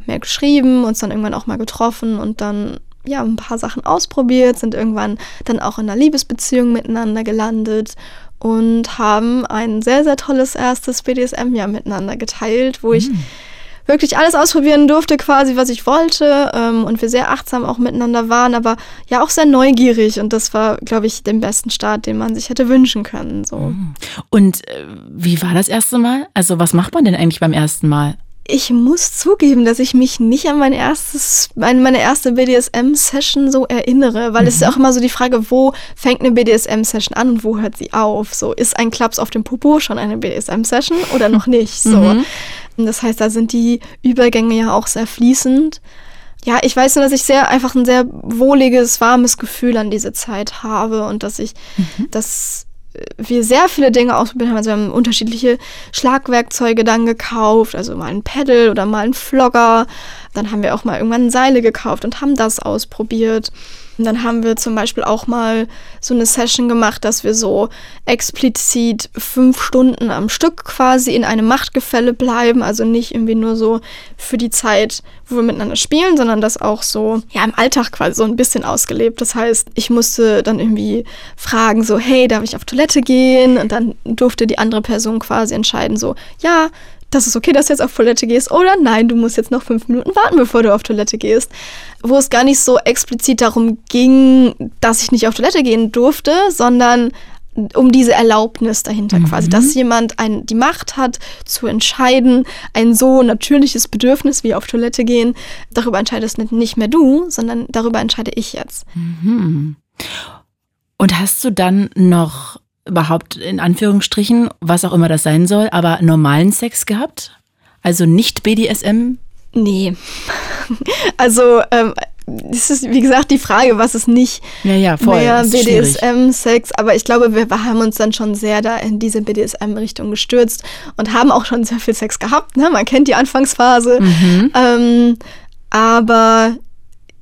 mehr geschrieben, uns dann irgendwann auch mal getroffen und dann ja ein paar Sachen ausprobiert, sind irgendwann dann auch in einer Liebesbeziehung miteinander gelandet und haben ein sehr, sehr tolles erstes BDSM-Jahr miteinander geteilt, wo ich wirklich alles ausprobieren durfte, quasi, was ich wollte. Ähm, und wir sehr achtsam auch miteinander waren, aber ja auch sehr neugierig. Und das war, glaube ich, den besten Start, den man sich hätte wünschen können. So. Und äh, wie war das erste Mal? Also was macht man denn eigentlich beim ersten Mal? Ich muss zugeben, dass ich mich nicht an mein erstes, an meine erste BDSM-Session so erinnere, weil es ist ja auch immer so die Frage, wo fängt eine BDSM-Session an und wo hört sie auf? So, ist ein Klaps auf dem Popo schon eine BDSM-Session oder noch nicht? So. Und das heißt, da sind die Übergänge ja auch sehr fließend. Ja, ich weiß nur, dass ich sehr einfach ein sehr wohliges, warmes Gefühl an diese Zeit habe und dass ich, dass wir sehr viele Dinge ausprobiert haben. Also wir haben unterschiedliche Schlagwerkzeuge dann gekauft, also mal ein Pedal oder mal ein Flogger. Dann haben wir auch mal irgendwann Seile gekauft und haben das ausprobiert. Und dann haben wir zum Beispiel auch mal so eine Session gemacht, dass wir so explizit fünf Stunden am Stück quasi in einem Machtgefälle bleiben. Also nicht irgendwie nur so für die Zeit, wo wir miteinander spielen, sondern das auch so, ja, im Alltag quasi so ein bisschen ausgelebt. Das heißt, ich musste dann irgendwie fragen, so, hey, darf ich auf Toilette gehen? Und dann durfte die andere Person quasi entscheiden, so, ja, das ist okay, dass du jetzt auf Toilette gehst oder nein, du musst jetzt noch fünf Minuten warten, bevor du auf Toilette gehst. Wo es gar nicht so explizit darum ging, dass ich nicht auf Toilette gehen durfte, sondern um diese Erlaubnis dahinter quasi, dass jemand ein, die Macht hat zu entscheiden, ein so natürliches Bedürfnis wie auf Toilette gehen, darüber entscheidest nicht mehr du, sondern darüber entscheide ich jetzt. Und hast du dann noch überhaupt in Anführungsstrichen, was auch immer das sein soll, aber normalen Sex gehabt? Also nicht BDSM? Nee. Also, ähm, das ist, wie gesagt, die Frage, was ist nicht ja, ja, voll. mehr BDSM-Sex. Aber ich glaube, wir haben uns dann schon sehr da in diese BDSM-Richtung gestürzt und haben auch schon sehr viel Sex gehabt. Ne? Man kennt die Anfangsphase. Mhm. Ähm, aber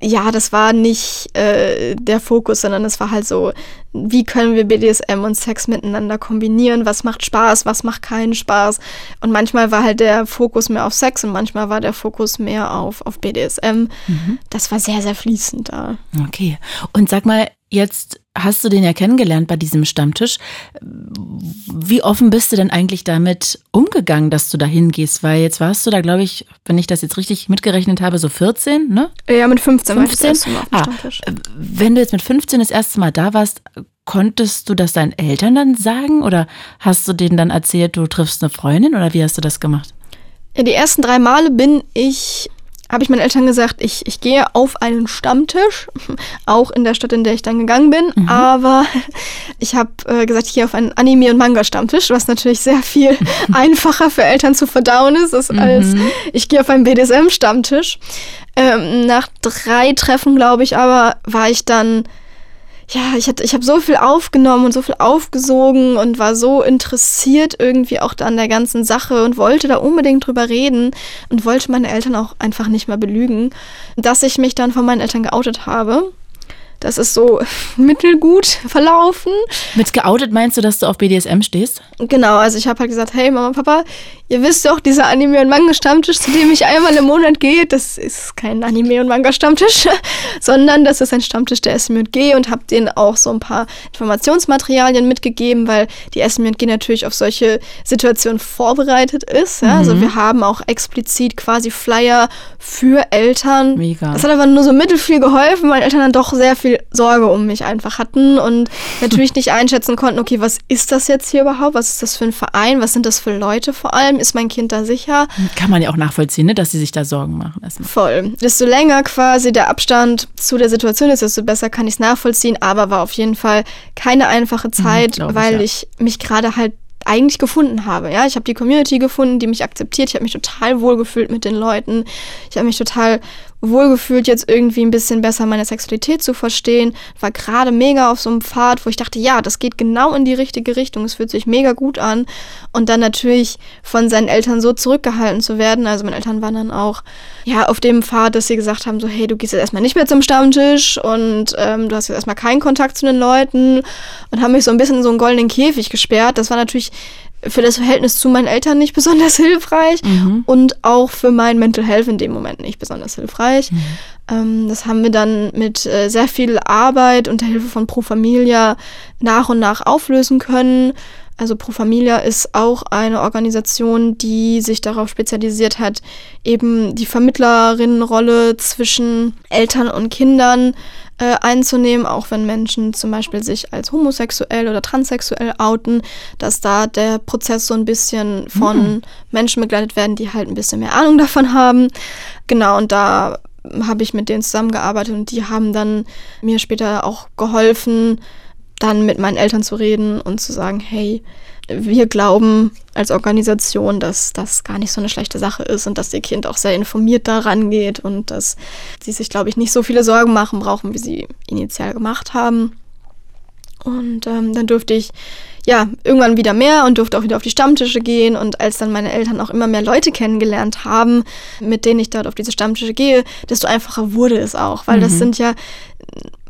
ja, das war nicht äh, der Fokus, sondern es war halt so, wie können wir BDSM und Sex miteinander kombinieren? Was macht Spaß? Was macht keinen Spaß? Und manchmal war halt der Fokus mehr auf Sex und manchmal war der Fokus mehr auf, auf BDSM. Mhm. Das war sehr, sehr fließend da. Okay. Und sag mal, jetzt hast du den ja kennengelernt bei diesem Stammtisch. Wie offen bist du denn eigentlich damit umgegangen, dass du da hingehst? Weil jetzt warst du da, glaube ich, wenn ich das jetzt richtig mitgerechnet habe, so 14, ne? Ja, mit 15, 15? War ich das ah, Stammtisch. Wenn du jetzt mit 15 das erste Mal da warst, konntest du das deinen Eltern dann sagen oder hast du denen dann erzählt, du triffst eine Freundin oder wie hast du das gemacht? Ja, die ersten drei Male bin ich habe ich meinen Eltern gesagt, ich, ich gehe auf einen Stammtisch, auch in der Stadt, in der ich dann gegangen bin. Mhm. Aber ich habe äh, gesagt, ich gehe auf einen Anime- und Manga-Stammtisch, was natürlich sehr viel einfacher für Eltern zu verdauen ist, ist mhm. als ich gehe auf einen BDSM-Stammtisch. Ähm, nach drei Treffen, glaube ich, aber war ich dann ja, ich, hatte, ich habe so viel aufgenommen und so viel aufgesogen und war so interessiert irgendwie auch an der ganzen Sache und wollte da unbedingt drüber reden und wollte meine Eltern auch einfach nicht mehr belügen, dass ich mich dann von meinen Eltern geoutet habe. Das ist so mittelgut verlaufen. Mit geoutet meinst du, dass du auf BDSM stehst? Genau, also ich habe halt gesagt, hey Mama, Papa, ihr wisst doch, dieser Anime- und Manga-Stammtisch, zu dem ich einmal im Monat gehe, das ist kein Anime- und Manga-Stammtisch, sondern das ist ein Stammtisch der SMG und habe denen auch so ein paar Informationsmaterialien mitgegeben, weil die SMG natürlich auf solche Situationen vorbereitet ist. Ja? Also mhm. Also wir haben auch explizit quasi Flyer für Eltern. Mega. Das hat aber nur so mittelfiel geholfen, weil Eltern dann doch sehr viel viel Sorge um mich einfach hatten und natürlich nicht einschätzen konnten, okay, was ist das jetzt hier überhaupt? Was ist das für ein Verein? Was sind das für Leute vor allem? Ist mein Kind da sicher? Kann man ja auch nachvollziehen, ne, dass sie sich da Sorgen machen. Erstmal. Voll. Desto länger quasi der Abstand zu der Situation ist, desto besser kann ich es nachvollziehen, aber war auf jeden Fall keine einfache mhm, Zeit, mhm, weil ich, ja. ich mich gerade halt eigentlich gefunden habe. Ja, ich habe die Community gefunden, die mich akzeptiert. Ich habe mich total wohlgefühlt mit den Leuten. Ich habe mich total wohlgefühlt, jetzt irgendwie ein bisschen besser meine Sexualität zu verstehen. War gerade mega auf so einem Pfad, wo ich dachte, ja, das geht genau in die richtige Richtung. Es fühlt sich mega gut an. Und dann natürlich von seinen Eltern so zurückgehalten zu werden. Also meine Eltern waren dann auch ja auf dem Pfad, dass sie gesagt haben, so hey, du gehst jetzt erstmal nicht mehr zum Stammtisch und ähm, du hast jetzt erstmal keinen Kontakt zu den Leuten und haben mich so ein bisschen in so einen goldenen Käfig gesperrt. Das war natürlich für das Verhältnis zu meinen Eltern nicht besonders hilfreich mhm. und auch für mein Mental Health in dem Moment nicht besonders hilfreich. Mhm. Ähm, das haben wir dann mit äh, sehr viel Arbeit und der Hilfe von Pro Familia nach und nach auflösen können. Also Pro Familia ist auch eine Organisation, die sich darauf spezialisiert hat, eben die Vermittlerinnenrolle zwischen Eltern und Kindern äh, einzunehmen, auch wenn Menschen zum Beispiel sich als homosexuell oder transsexuell outen, dass da der Prozess so ein bisschen von mhm. Menschen begleitet werden, die halt ein bisschen mehr Ahnung davon haben. Genau, und da habe ich mit denen zusammengearbeitet und die haben dann mir später auch geholfen, dann mit meinen Eltern zu reden und zu sagen, hey, wir glauben als Organisation, dass das gar nicht so eine schlechte Sache ist und dass ihr Kind auch sehr informiert daran geht und dass sie sich, glaube ich, nicht so viele Sorgen machen brauchen, wie sie initial gemacht haben. Und ähm, dann durfte ich ja, irgendwann wieder mehr und durfte auch wieder auf die Stammtische gehen. Und als dann meine Eltern auch immer mehr Leute kennengelernt haben, mit denen ich dort auf diese Stammtische gehe, desto einfacher wurde es auch. Weil mhm. das sind ja,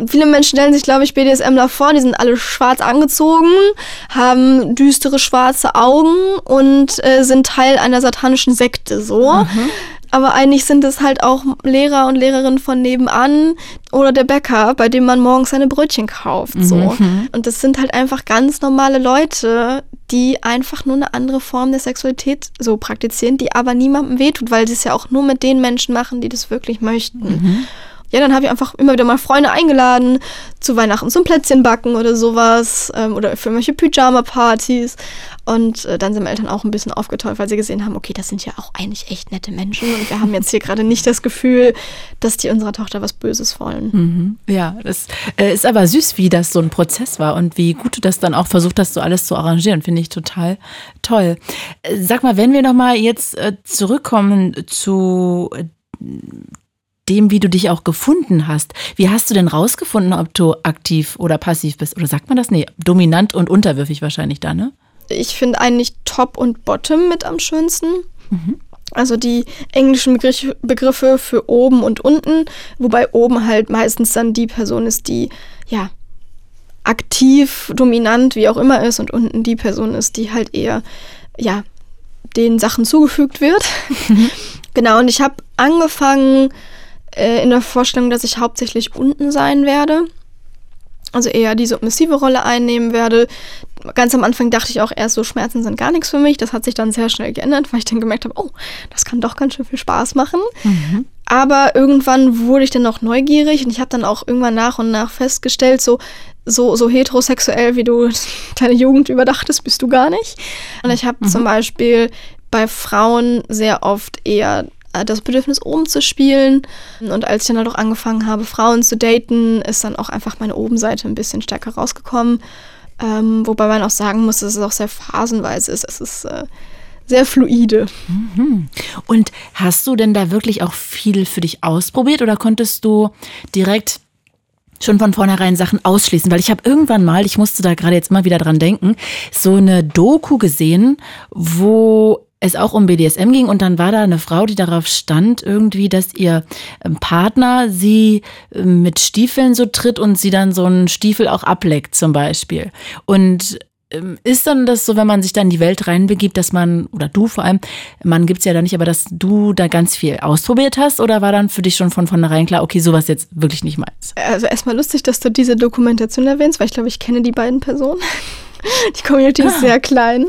viele Menschen stellen sich, glaube ich, BDSMler vor, die sind alle schwarz angezogen, haben düstere schwarze Augen und äh, sind Teil einer satanischen Sekte so. Mhm. Aber eigentlich sind es halt auch Lehrer und Lehrerinnen von nebenan oder der Bäcker, bei dem man morgens seine Brötchen kauft. So. Mhm. Und das sind halt einfach ganz normale Leute, die einfach nur eine andere Form der Sexualität so praktizieren, die aber niemandem wehtut, weil sie es ja auch nur mit den Menschen machen, die das wirklich möchten. Mhm. Ja, dann habe ich einfach immer wieder mal Freunde eingeladen, zu Weihnachten zum Plätzchen backen oder sowas ähm, oder für irgendwelche Pyjama-Partys. Und äh, dann sind meine Eltern auch ein bisschen aufgetaucht, weil sie gesehen haben, okay, das sind ja auch eigentlich echt nette Menschen und wir haben jetzt hier gerade nicht das Gefühl, dass die unserer Tochter was Böses wollen. Mhm. Ja, das äh, ist aber süß, wie das so ein Prozess war und wie gut du das dann auch versucht hast, so alles zu arrangieren, finde ich total toll. Äh, sag mal, wenn wir nochmal jetzt äh, zurückkommen zu dem, wie du dich auch gefunden hast. Wie hast du denn rausgefunden, ob du aktiv oder passiv bist? Oder sagt man das? Nee, dominant und unterwürfig wahrscheinlich da, ne? Ich finde eigentlich Top und Bottom mit am schönsten. Mhm. Also die englischen Begriffe für oben und unten, wobei oben halt meistens dann die Person ist, die ja aktiv, dominant, wie auch immer ist, und unten die Person ist, die halt eher ja den Sachen zugefügt wird. Mhm. genau, und ich habe angefangen äh, in der Vorstellung, dass ich hauptsächlich unten sein werde. Also eher die submissive Rolle einnehmen werde. Ganz am Anfang dachte ich auch erst so, Schmerzen sind gar nichts für mich. Das hat sich dann sehr schnell geändert, weil ich dann gemerkt habe, oh, das kann doch ganz schön viel Spaß machen. Mhm. Aber irgendwann wurde ich dann auch neugierig und ich habe dann auch irgendwann nach und nach festgestellt, so, so, so heterosexuell, wie du deine Jugend überdachtest, bist du gar nicht. Und ich habe mhm. zum Beispiel bei Frauen sehr oft eher das Bedürfnis oben zu spielen. Und als ich dann halt auch angefangen habe, Frauen zu daten, ist dann auch einfach meine Obenseite ein bisschen stärker rausgekommen. Ähm, wobei man auch sagen muss, dass es auch sehr phasenweise ist. Es ist äh, sehr fluide. Mhm. Und hast du denn da wirklich auch viel für dich ausprobiert oder konntest du direkt schon von vornherein Sachen ausschließen, weil ich habe irgendwann mal, ich musste da gerade jetzt mal wieder dran denken, so eine Doku gesehen, wo es auch um BDSM ging und dann war da eine Frau, die darauf stand, irgendwie, dass ihr ähm, Partner sie ähm, mit Stiefeln so tritt und sie dann so einen Stiefel auch ableckt zum Beispiel. Und ähm, ist dann das so, wenn man sich da in die Welt reinbegibt, dass man, oder du vor allem, man gibt's ja da nicht, aber dass du da ganz viel ausprobiert hast oder war dann für dich schon von vornherein klar, okay, sowas jetzt wirklich nicht meins? Also erstmal lustig, dass du diese Dokumentation erwähnst, weil ich glaube, ich kenne die beiden Personen. Die Community ist ah. sehr klein.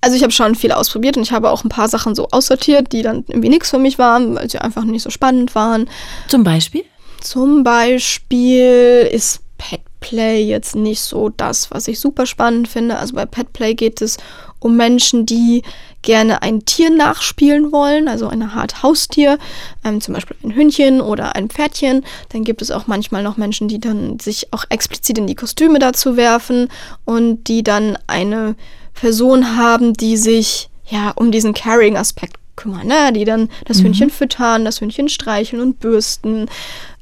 Also ich habe schon viel ausprobiert und ich habe auch ein paar Sachen so aussortiert, die dann irgendwie nichts für mich waren, weil sie einfach nicht so spannend waren. Zum Beispiel? Zum Beispiel ist Petplay jetzt nicht so das, was ich super spannend finde. Also bei Petplay geht es um Menschen, die gerne ein Tier nachspielen wollen, also eine Art Haustier, ähm, zum Beispiel ein Hündchen oder ein Pferdchen. Dann gibt es auch manchmal noch Menschen, die dann sich auch explizit in die Kostüme dazu werfen und die dann eine Person haben, die sich ja um diesen Carrying-Aspekt kümmern, ne? die dann das mhm. Hündchen füttern, das Hündchen streicheln und bürsten.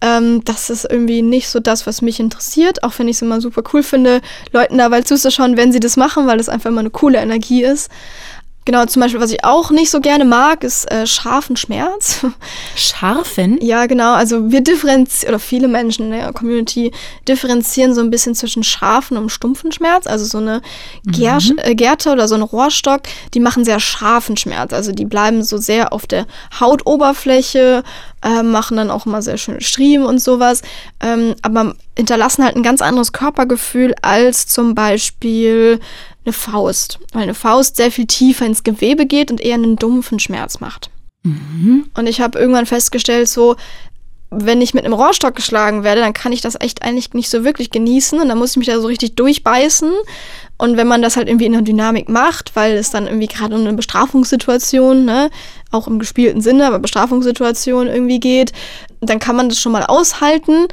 Ähm, das ist irgendwie nicht so das, was mich interessiert, auch wenn ich es immer super cool finde, Leuten dabei zuzuschauen, wenn sie das machen, weil das einfach immer eine coole Energie ist. Genau, zum Beispiel, was ich auch nicht so gerne mag, ist äh, scharfen Schmerz. Scharfen? Ja, genau. Also wir differenzieren, oder viele Menschen in der Community differenzieren so ein bisschen zwischen scharfen und stumpfen Schmerz. Also so eine Ger mhm. äh, Gerte oder so ein Rohrstock, die machen sehr scharfen Schmerz. Also die bleiben so sehr auf der Hautoberfläche, äh, machen dann auch immer sehr schöne Striemen und sowas. Ähm, aber hinterlassen halt ein ganz anderes Körpergefühl als zum Beispiel eine Faust, weil eine Faust sehr viel tiefer ins Gewebe geht und eher einen dumpfen Schmerz macht. Mhm. Und ich habe irgendwann festgestellt, so, wenn ich mit einem Rohrstock geschlagen werde, dann kann ich das echt eigentlich nicht so wirklich genießen und dann muss ich mich da so richtig durchbeißen. Und wenn man das halt irgendwie in der Dynamik macht, weil es dann irgendwie gerade um eine Bestrafungssituation, ne, auch im gespielten Sinne, aber Bestrafungssituation irgendwie geht, dann kann man das schon mal aushalten.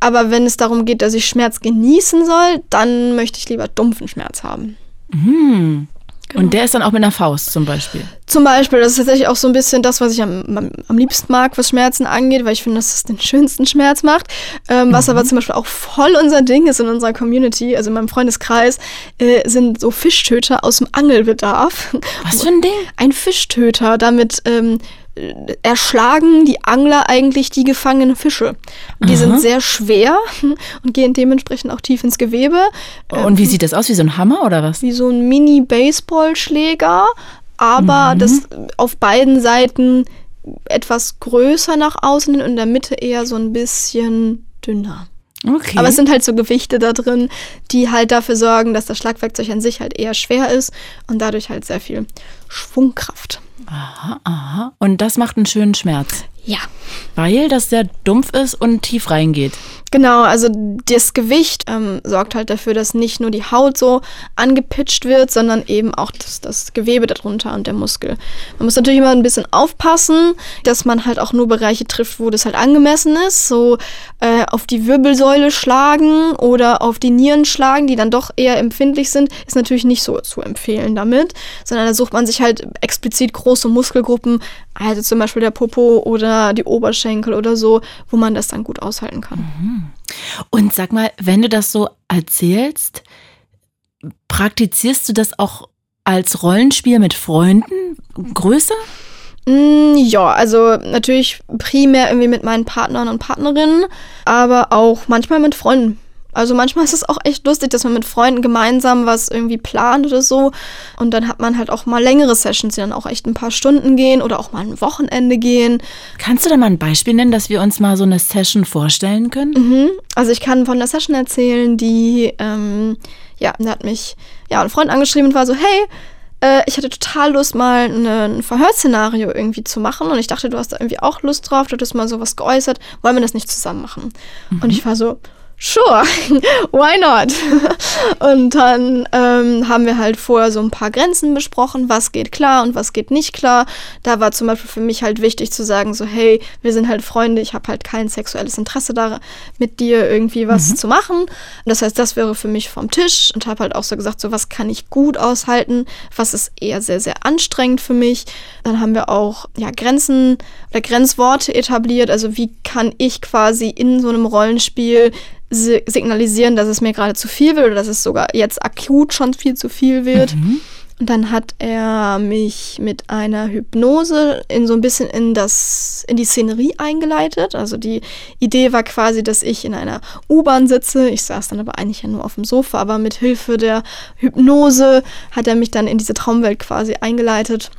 Aber wenn es darum geht, dass ich Schmerz genießen soll, dann möchte ich lieber dumpfen Schmerz haben. Mhm. Genau. Und der ist dann auch mit einer Faust zum Beispiel. Zum Beispiel, das ist tatsächlich auch so ein bisschen das, was ich am, am, liebsten mag, was Schmerzen angeht, weil ich finde, dass es den schönsten Schmerz macht. Ähm, mhm. Was aber zum Beispiel auch voll unser Ding ist in unserer Community, also in meinem Freundeskreis, äh, sind so Fischtöter aus dem Angelbedarf. Was für ein Ding? Ein Fischtöter, damit ähm, erschlagen die Angler eigentlich die gefangenen Fische. Und die Aha. sind sehr schwer und gehen dementsprechend auch tief ins Gewebe. Und wie ähm, sieht das aus? Wie so ein Hammer oder was? Wie so ein Mini-Baseballschläger, aber mhm. das auf beiden Seiten etwas größer nach außen und in der Mitte eher so ein bisschen dünner. Okay. Aber es sind halt so Gewichte da drin, die halt dafür sorgen, dass das Schlagwerkzeug an sich halt eher schwer ist und dadurch halt sehr viel Schwungkraft. Aha, aha. Und das macht einen schönen Schmerz. Ja. Weil das sehr dumpf ist und tief reingeht. Genau, also das Gewicht ähm, sorgt halt dafür, dass nicht nur die Haut so angepitcht wird, sondern eben auch das, das Gewebe darunter und der Muskel. Man muss natürlich immer ein bisschen aufpassen, dass man halt auch nur Bereiche trifft, wo das halt angemessen ist. So äh, auf die Wirbelsäule schlagen oder auf die Nieren schlagen, die dann doch eher empfindlich sind, ist natürlich nicht so zu empfehlen damit, sondern da sucht man sich halt explizit große Muskelgruppen, also zum Beispiel der Popo oder die Oberschenkel oder so, wo man das dann gut aushalten kann. Mhm. Und sag mal, wenn du das so erzählst, praktizierst du das auch als Rollenspiel mit Freunden größer? Mm, ja, also natürlich primär irgendwie mit meinen Partnern und Partnerinnen, aber auch manchmal mit Freunden. Also manchmal ist es auch echt lustig, dass man mit Freunden gemeinsam was irgendwie plant oder so. Und dann hat man halt auch mal längere Sessions, die dann auch echt ein paar Stunden gehen oder auch mal ein Wochenende gehen. Kannst du da mal ein Beispiel nennen, dass wir uns mal so eine Session vorstellen können? Mhm. Also ich kann von einer Session erzählen, die, ähm, ja, da hat mich ja ein Freund angeschrieben und war so, hey, äh, ich hatte total Lust, mal ein Verhörszenario irgendwie zu machen. Und ich dachte, du hast da irgendwie auch Lust drauf, du hattest mal sowas geäußert, wollen wir das nicht zusammen machen? Mhm. Und ich war so, sure, why not? Und dann ähm, haben wir halt vorher so ein paar Grenzen besprochen, was geht klar und was geht nicht klar. Da war zum Beispiel für mich halt wichtig zu sagen, so hey, wir sind halt Freunde, ich habe halt kein sexuelles Interesse da, mit dir irgendwie was mhm. zu machen. Das heißt, das wäre für mich vom Tisch und habe halt auch so gesagt, so was kann ich gut aushalten, was ist eher sehr, sehr anstrengend für mich. Dann haben wir auch ja, Grenzen oder Grenzworte etabliert, also wie kann ich quasi in so einem Rollenspiel signalisieren, dass es mir gerade zu viel wird oder dass es sogar jetzt akut schon viel zu viel wird. Mhm. Und dann hat er mich mit einer Hypnose in so ein bisschen in das, in die Szenerie eingeleitet. Also die Idee war quasi, dass ich in einer U-Bahn sitze. Ich saß dann aber eigentlich ja nur auf dem Sofa, aber mit Hilfe der Hypnose hat er mich dann in diese Traumwelt quasi eingeleitet.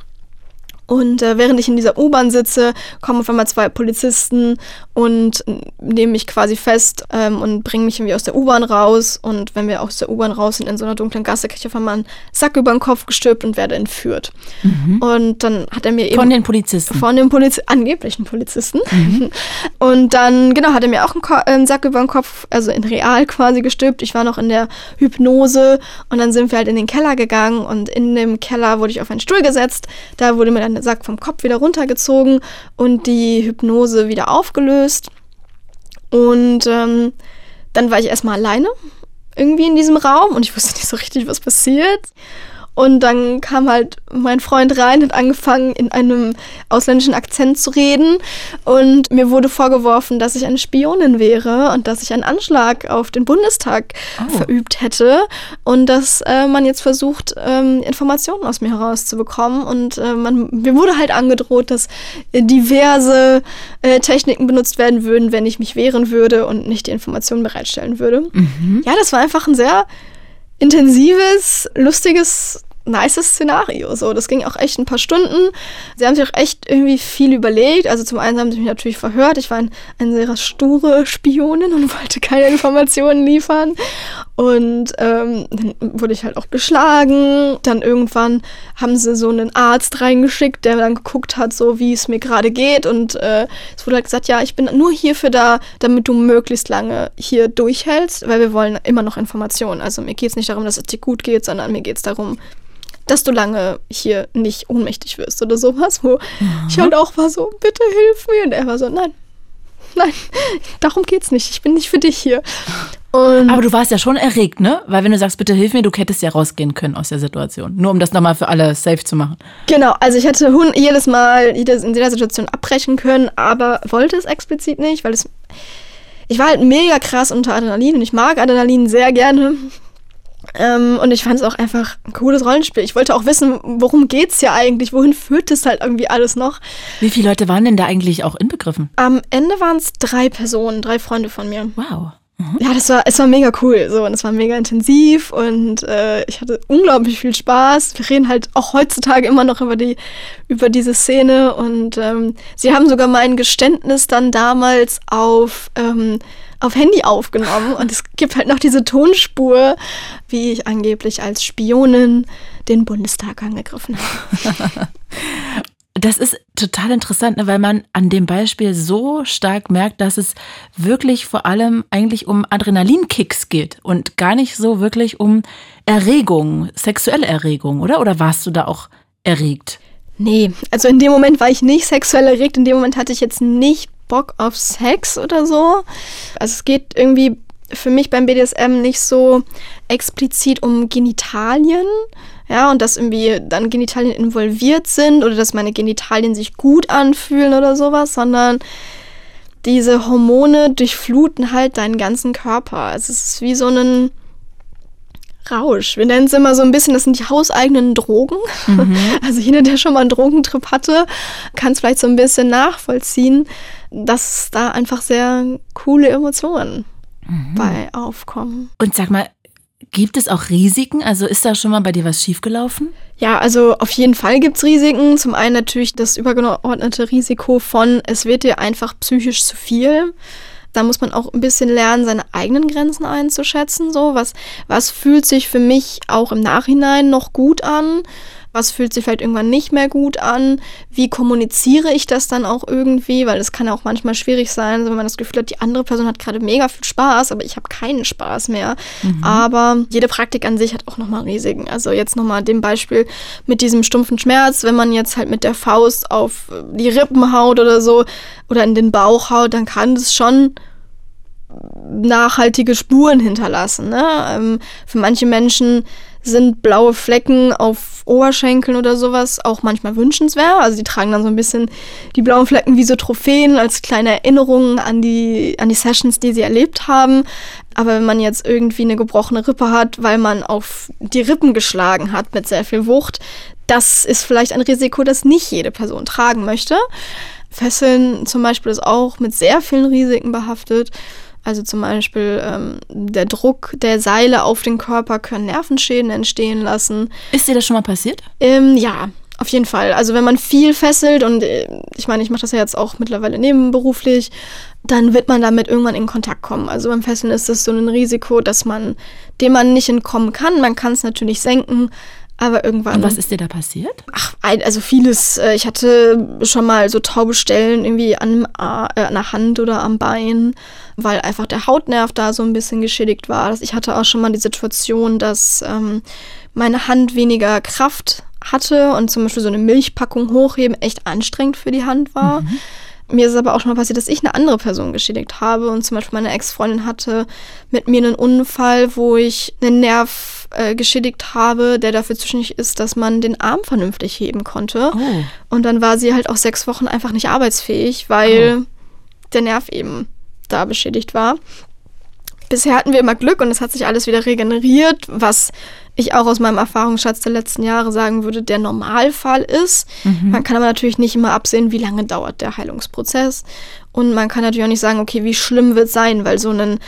Und äh, während ich in dieser U-Bahn sitze, kommen auf einmal zwei Polizisten und nehmen mich quasi fest ähm, und bringen mich irgendwie aus der U-Bahn raus. Und wenn wir aus der U-Bahn raus sind in so einer dunklen Gasse, kriege ich auf einmal einen Sack über den Kopf gestülpt und werde entführt. Mhm. Und dann hat er mir eben. Von den Polizisten. Von den Poliz angeblichen Polizisten. Mhm. Und dann, genau, hat er mir auch einen, Ko einen Sack über den Kopf, also in real quasi gestülpt. Ich war noch in der Hypnose und dann sind wir halt in den Keller gegangen und in dem Keller wurde ich auf einen Stuhl gesetzt. Da wurde mir dann Sack vom Kopf wieder runtergezogen und die Hypnose wieder aufgelöst. Und ähm, dann war ich erstmal alleine irgendwie in diesem Raum und ich wusste nicht so richtig, was passiert. Und dann kam halt mein Freund rein, hat angefangen, in einem ausländischen Akzent zu reden. Und mir wurde vorgeworfen, dass ich eine Spionin wäre und dass ich einen Anschlag auf den Bundestag oh. verübt hätte. Und dass äh, man jetzt versucht, ähm, Informationen aus mir herauszubekommen. Und äh, man, mir wurde halt angedroht, dass diverse äh, Techniken benutzt werden würden, wenn ich mich wehren würde und nicht die Informationen bereitstellen würde. Mhm. Ja, das war einfach ein sehr intensives, lustiges nices Szenario. So, das ging auch echt ein paar Stunden. Sie haben sich auch echt irgendwie viel überlegt. Also zum einen haben sie mich natürlich verhört. Ich war ein, eine sehr sture Spionin und wollte keine Informationen liefern. Und ähm, dann wurde ich halt auch beschlagen. Dann irgendwann haben sie so einen Arzt reingeschickt, der dann geguckt hat, so wie es mir gerade geht. Und äh, es wurde halt gesagt, ja, ich bin nur hierfür da, damit du möglichst lange hier durchhältst, weil wir wollen immer noch Informationen. Also mir geht es nicht darum, dass es dir gut geht, sondern mir geht es darum, dass du lange hier nicht ohnmächtig wirst oder sowas, wo mhm. ich halt auch war so, bitte hilf mir. Und er war so, nein, nein, darum geht's nicht. Ich bin nicht für dich hier. Und Aber du warst ja schon erregt, ne? Weil wenn du sagst, bitte hilf mir, du hättest ja rausgehen können aus der Situation. Nur um das nochmal für alle safe zu machen. Genau, also ich hätte jedes Mal in jeder Situation abbrechen können, aber wollte es explizit nicht, weil es. Ich war halt mega krass unter Adrenalin und ich mag Adrenalin sehr gerne. Ähm, und ich fand es auch einfach ein cooles Rollenspiel. Ich wollte auch wissen, worum geht's hier eigentlich? Wohin führt es halt irgendwie alles noch? Wie viele Leute waren denn da eigentlich auch inbegriffen? Am Ende waren es drei Personen, drei Freunde von mir. Wow. Mhm. Ja, das war, es war mega cool. So, und es war mega intensiv und äh, ich hatte unglaublich viel Spaß. Wir reden halt auch heutzutage immer noch über die, über diese Szene und ähm, sie haben sogar mein Geständnis dann damals auf ähm, auf Handy aufgenommen und es gibt halt noch diese Tonspur, wie ich angeblich als Spionin den Bundestag angegriffen habe. Das ist total interessant, ne, weil man an dem Beispiel so stark merkt, dass es wirklich vor allem eigentlich um Adrenalinkicks geht und gar nicht so wirklich um Erregung, sexuelle Erregung, oder? Oder warst du da auch erregt? Nee, also in dem Moment war ich nicht sexuell erregt. In dem Moment hatte ich jetzt nicht Bock auf Sex oder so. Also es geht irgendwie für mich beim BDSM nicht so explizit um Genitalien, ja, und dass irgendwie dann Genitalien involviert sind oder dass meine Genitalien sich gut anfühlen oder sowas, sondern diese Hormone durchfluten halt deinen ganzen Körper. Also es ist wie so ein Rausch. Wir nennen es immer so ein bisschen, das sind die hauseigenen Drogen. Mhm. Also jeder, der schon mal einen Drogentrip hatte, kann es vielleicht so ein bisschen nachvollziehen, dass da einfach sehr coole Emotionen mhm. bei aufkommen. Und sag mal, Gibt es auch Risiken? Also ist da schon mal bei dir was schiefgelaufen? Ja, also auf jeden Fall gibt es Risiken. Zum einen natürlich das übergeordnete Risiko von, es wird dir einfach psychisch zu viel. Da muss man auch ein bisschen lernen, seine eigenen Grenzen einzuschätzen. So, was, was fühlt sich für mich auch im Nachhinein noch gut an? Was fühlt sich vielleicht irgendwann nicht mehr gut an, wie kommuniziere ich das dann auch irgendwie, weil es kann auch manchmal schwierig sein, wenn man das Gefühl hat, die andere Person hat gerade mega viel Spaß, aber ich habe keinen Spaß mehr. Mhm. Aber jede Praktik an sich hat auch nochmal Risiken. Also jetzt nochmal dem Beispiel mit diesem stumpfen Schmerz, wenn man jetzt halt mit der Faust auf die Rippen haut oder so oder in den Bauch haut, dann kann das schon nachhaltige Spuren hinterlassen. Ne? Ähm, für manche Menschen sind blaue Flecken auf Oberschenkeln oder sowas auch manchmal wünschenswert. Also die tragen dann so ein bisschen die blauen Flecken wie so Trophäen als kleine Erinnerungen an die, an die Sessions, die sie erlebt haben. Aber wenn man jetzt irgendwie eine gebrochene Rippe hat, weil man auf die Rippen geschlagen hat mit sehr viel Wucht, das ist vielleicht ein Risiko, das nicht jede Person tragen möchte. Fesseln zum Beispiel ist auch mit sehr vielen Risiken behaftet. Also zum Beispiel ähm, der Druck der Seile auf den Körper können Nervenschäden entstehen lassen. Ist dir das schon mal passiert? Ähm, ja, auf jeden Fall. Also wenn man viel fesselt und äh, ich meine, ich mache das ja jetzt auch mittlerweile nebenberuflich, dann wird man damit irgendwann in Kontakt kommen. Also beim Fesseln ist das so ein Risiko, dass man dem man nicht entkommen kann. Man kann es natürlich senken, aber irgendwann. Und was ist dir da passiert? Ach, also vieles. Äh, ich hatte schon mal so taube Stellen irgendwie an, äh, an der Hand oder am Bein, weil einfach der Hautnerv da so ein bisschen geschädigt war. Ich hatte auch schon mal die Situation, dass ähm, meine Hand weniger Kraft hatte und zum Beispiel so eine Milchpackung hochheben echt anstrengend für die Hand war. Mhm. Mir ist es aber auch schon mal passiert, dass ich eine andere Person geschädigt habe und zum Beispiel meine Ex-Freundin hatte mit mir einen Unfall, wo ich einen Nerv äh, geschädigt habe, der dafür zuständig ist, dass man den Arm vernünftig heben konnte. Oh. Und dann war sie halt auch sechs Wochen einfach nicht arbeitsfähig, weil oh. der Nerv eben da beschädigt war. Bisher hatten wir immer Glück und es hat sich alles wieder regeneriert, was ich auch aus meinem Erfahrungsschatz der letzten Jahre sagen würde, der Normalfall ist. Mhm. Man kann aber natürlich nicht immer absehen, wie lange dauert der Heilungsprozess. Und man kann natürlich auch nicht sagen, okay, wie schlimm wird es sein, weil so ein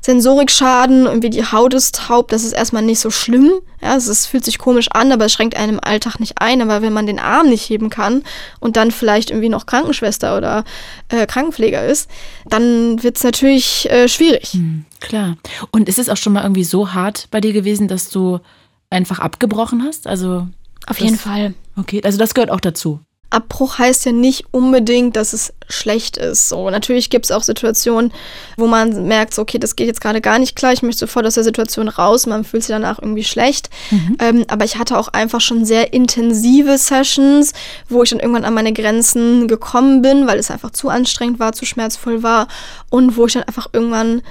Sensorikschaden, irgendwie die Haut ist taub, das ist erstmal nicht so schlimm. Ja, es, es fühlt sich komisch an, aber es schränkt einem im Alltag nicht ein. Aber wenn man den Arm nicht heben kann und dann vielleicht irgendwie noch Krankenschwester oder äh, Krankenpfleger ist, dann wird es natürlich äh, schwierig. Mhm, klar. Und ist es auch schon mal irgendwie so hart bei dir gewesen, dass du einfach abgebrochen hast? Also auf jeden Fall. Okay, also das gehört auch dazu. Abbruch heißt ja nicht unbedingt, dass es schlecht ist. So, natürlich gibt es auch Situationen, wo man merkt, so, okay, das geht jetzt gerade gar nicht klar, ich möchte sofort aus der Situation raus, man fühlt sich danach irgendwie schlecht. Mhm. Ähm, aber ich hatte auch einfach schon sehr intensive Sessions, wo ich dann irgendwann an meine Grenzen gekommen bin, weil es einfach zu anstrengend war, zu schmerzvoll war und wo ich dann einfach irgendwann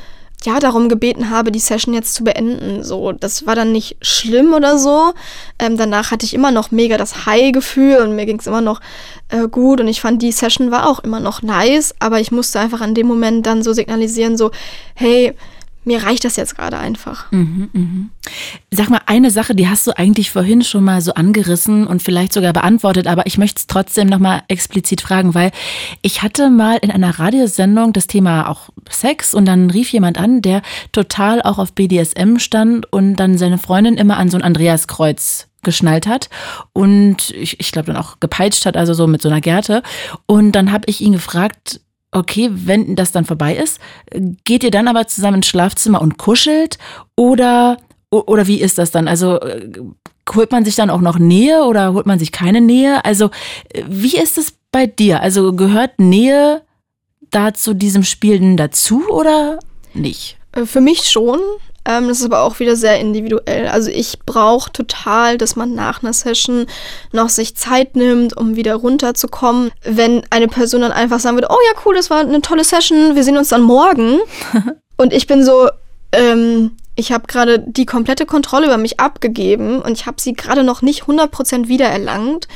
ja, darum gebeten habe, die Session jetzt zu beenden. So, das war dann nicht schlimm oder so. Ähm, danach hatte ich immer noch mega das High-Gefühl und mir ging es immer noch äh, gut und ich fand, die Session war auch immer noch nice, aber ich musste einfach an dem Moment dann so signalisieren, so, hey, mir reicht das jetzt gerade einfach. Mhm, mh. Sag mal, eine Sache, die hast du eigentlich vorhin schon mal so angerissen und vielleicht sogar beantwortet, aber ich möchte es trotzdem nochmal explizit fragen, weil ich hatte mal in einer Radiosendung das Thema auch Sex und dann rief jemand an, der total auch auf BDSM stand und dann seine Freundin immer an so ein Andreaskreuz geschnallt hat und ich, ich glaube dann auch gepeitscht hat, also so mit so einer Gerte. Und dann habe ich ihn gefragt, Okay, wenn das dann vorbei ist, geht ihr dann aber zusammen ins Schlafzimmer und kuschelt oder oder wie ist das dann? Also holt man sich dann auch noch Nähe oder holt man sich keine Nähe? Also, wie ist es bei dir? Also, gehört Nähe da zu diesem Spielen dazu oder nicht? Äh, für mich schon. Ähm, das ist aber auch wieder sehr individuell. Also ich brauche total, dass man nach einer Session noch sich Zeit nimmt, um wieder runterzukommen. Wenn eine Person dann einfach sagen würde, oh ja, cool, das war eine tolle Session, wir sehen uns dann morgen. und ich bin so, ähm, ich habe gerade die komplette Kontrolle über mich abgegeben und ich habe sie gerade noch nicht 100% wiedererlangt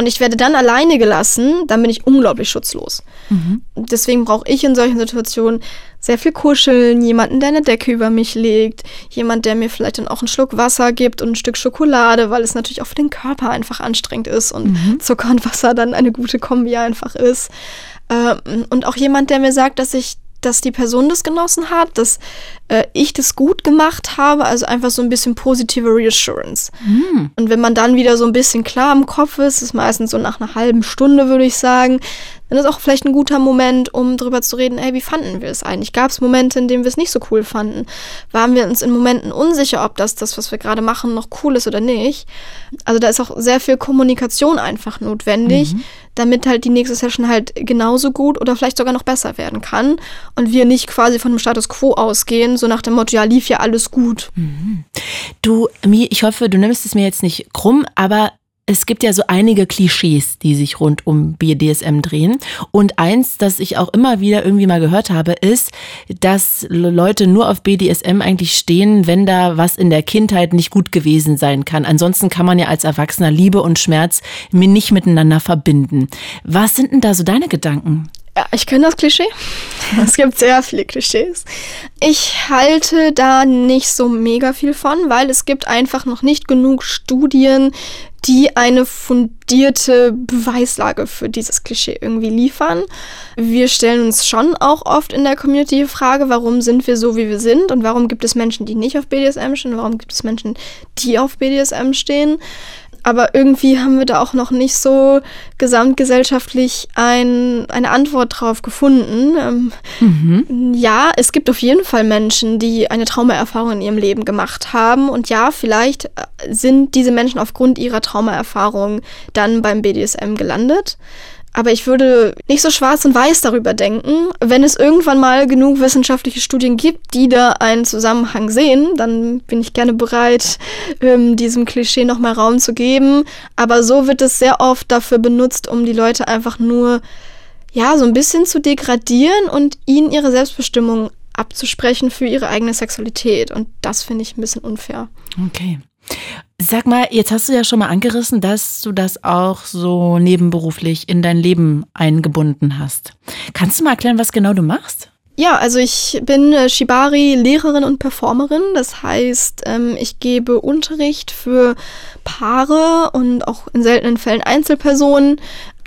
und ich werde dann alleine gelassen, dann bin ich unglaublich schutzlos. Mhm. Deswegen brauche ich in solchen Situationen sehr viel Kuscheln, jemanden, der eine Decke über mich legt, jemand, der mir vielleicht dann auch einen Schluck Wasser gibt und ein Stück Schokolade, weil es natürlich auch für den Körper einfach anstrengend ist und mhm. Zucker und Wasser dann eine gute Kombi einfach ist. Ähm, und auch jemand, der mir sagt, dass ich dass die Person das genossen hat, dass äh, ich das gut gemacht habe, also einfach so ein bisschen positive Reassurance. Mhm. Und wenn man dann wieder so ein bisschen klar im Kopf ist, ist meistens so nach einer halben Stunde, würde ich sagen, dann ist auch vielleicht ein guter Moment, um darüber zu reden, hey, wie fanden wir es eigentlich? Gab es Momente, in denen wir es nicht so cool fanden? Waren wir uns in Momenten unsicher, ob das, das, was wir gerade machen, noch cool ist oder nicht? Also da ist auch sehr viel Kommunikation einfach notwendig, mhm. damit halt die nächste Session halt genauso gut oder vielleicht sogar noch besser werden kann und wir nicht quasi von dem Status quo ausgehen, so nach dem Motto, ja, lief ja alles gut. Mhm. Du, Mi, ich hoffe, du nimmst es mir jetzt nicht krumm, aber es gibt ja so einige Klischees, die sich rund um BDSM drehen. Und eins, das ich auch immer wieder irgendwie mal gehört habe, ist, dass Leute nur auf BDSM eigentlich stehen, wenn da was in der Kindheit nicht gut gewesen sein kann. Ansonsten kann man ja als Erwachsener Liebe und Schmerz nicht miteinander verbinden. Was sind denn da so deine Gedanken? Ja, ich kenne das Klischee. Es gibt sehr viele Klischees. Ich halte da nicht so mega viel von, weil es gibt einfach noch nicht genug Studien, die eine fundierte Beweislage für dieses Klischee irgendwie liefern. Wir stellen uns schon auch oft in der Community die Frage, warum sind wir so, wie wir sind und warum gibt es Menschen, die nicht auf BDSM stehen, warum gibt es Menschen, die auf BDSM stehen aber irgendwie haben wir da auch noch nicht so gesamtgesellschaftlich ein, eine Antwort drauf gefunden. Ähm, mhm. Ja, es gibt auf jeden Fall Menschen, die eine Traumaerfahrung in ihrem Leben gemacht haben. Und ja, vielleicht äh, sind diese Menschen aufgrund ihrer Traumaerfahrung dann beim BDSM gelandet. Aber ich würde nicht so schwarz und weiß darüber denken. Wenn es irgendwann mal genug wissenschaftliche Studien gibt, die da einen Zusammenhang sehen, dann bin ich gerne bereit, ähm, diesem Klischee nochmal Raum zu geben. Aber so wird es sehr oft dafür benutzt, um die Leute einfach nur, ja, so ein bisschen zu degradieren und ihnen ihre Selbstbestimmung abzusprechen für ihre eigene Sexualität. Und das finde ich ein bisschen unfair. Okay. Sag mal, jetzt hast du ja schon mal angerissen, dass du das auch so nebenberuflich in dein Leben eingebunden hast. Kannst du mal erklären, was genau du machst? Ja, also ich bin äh, Shibari-Lehrerin und Performerin. Das heißt, ähm, ich gebe Unterricht für Paare und auch in seltenen Fällen Einzelpersonen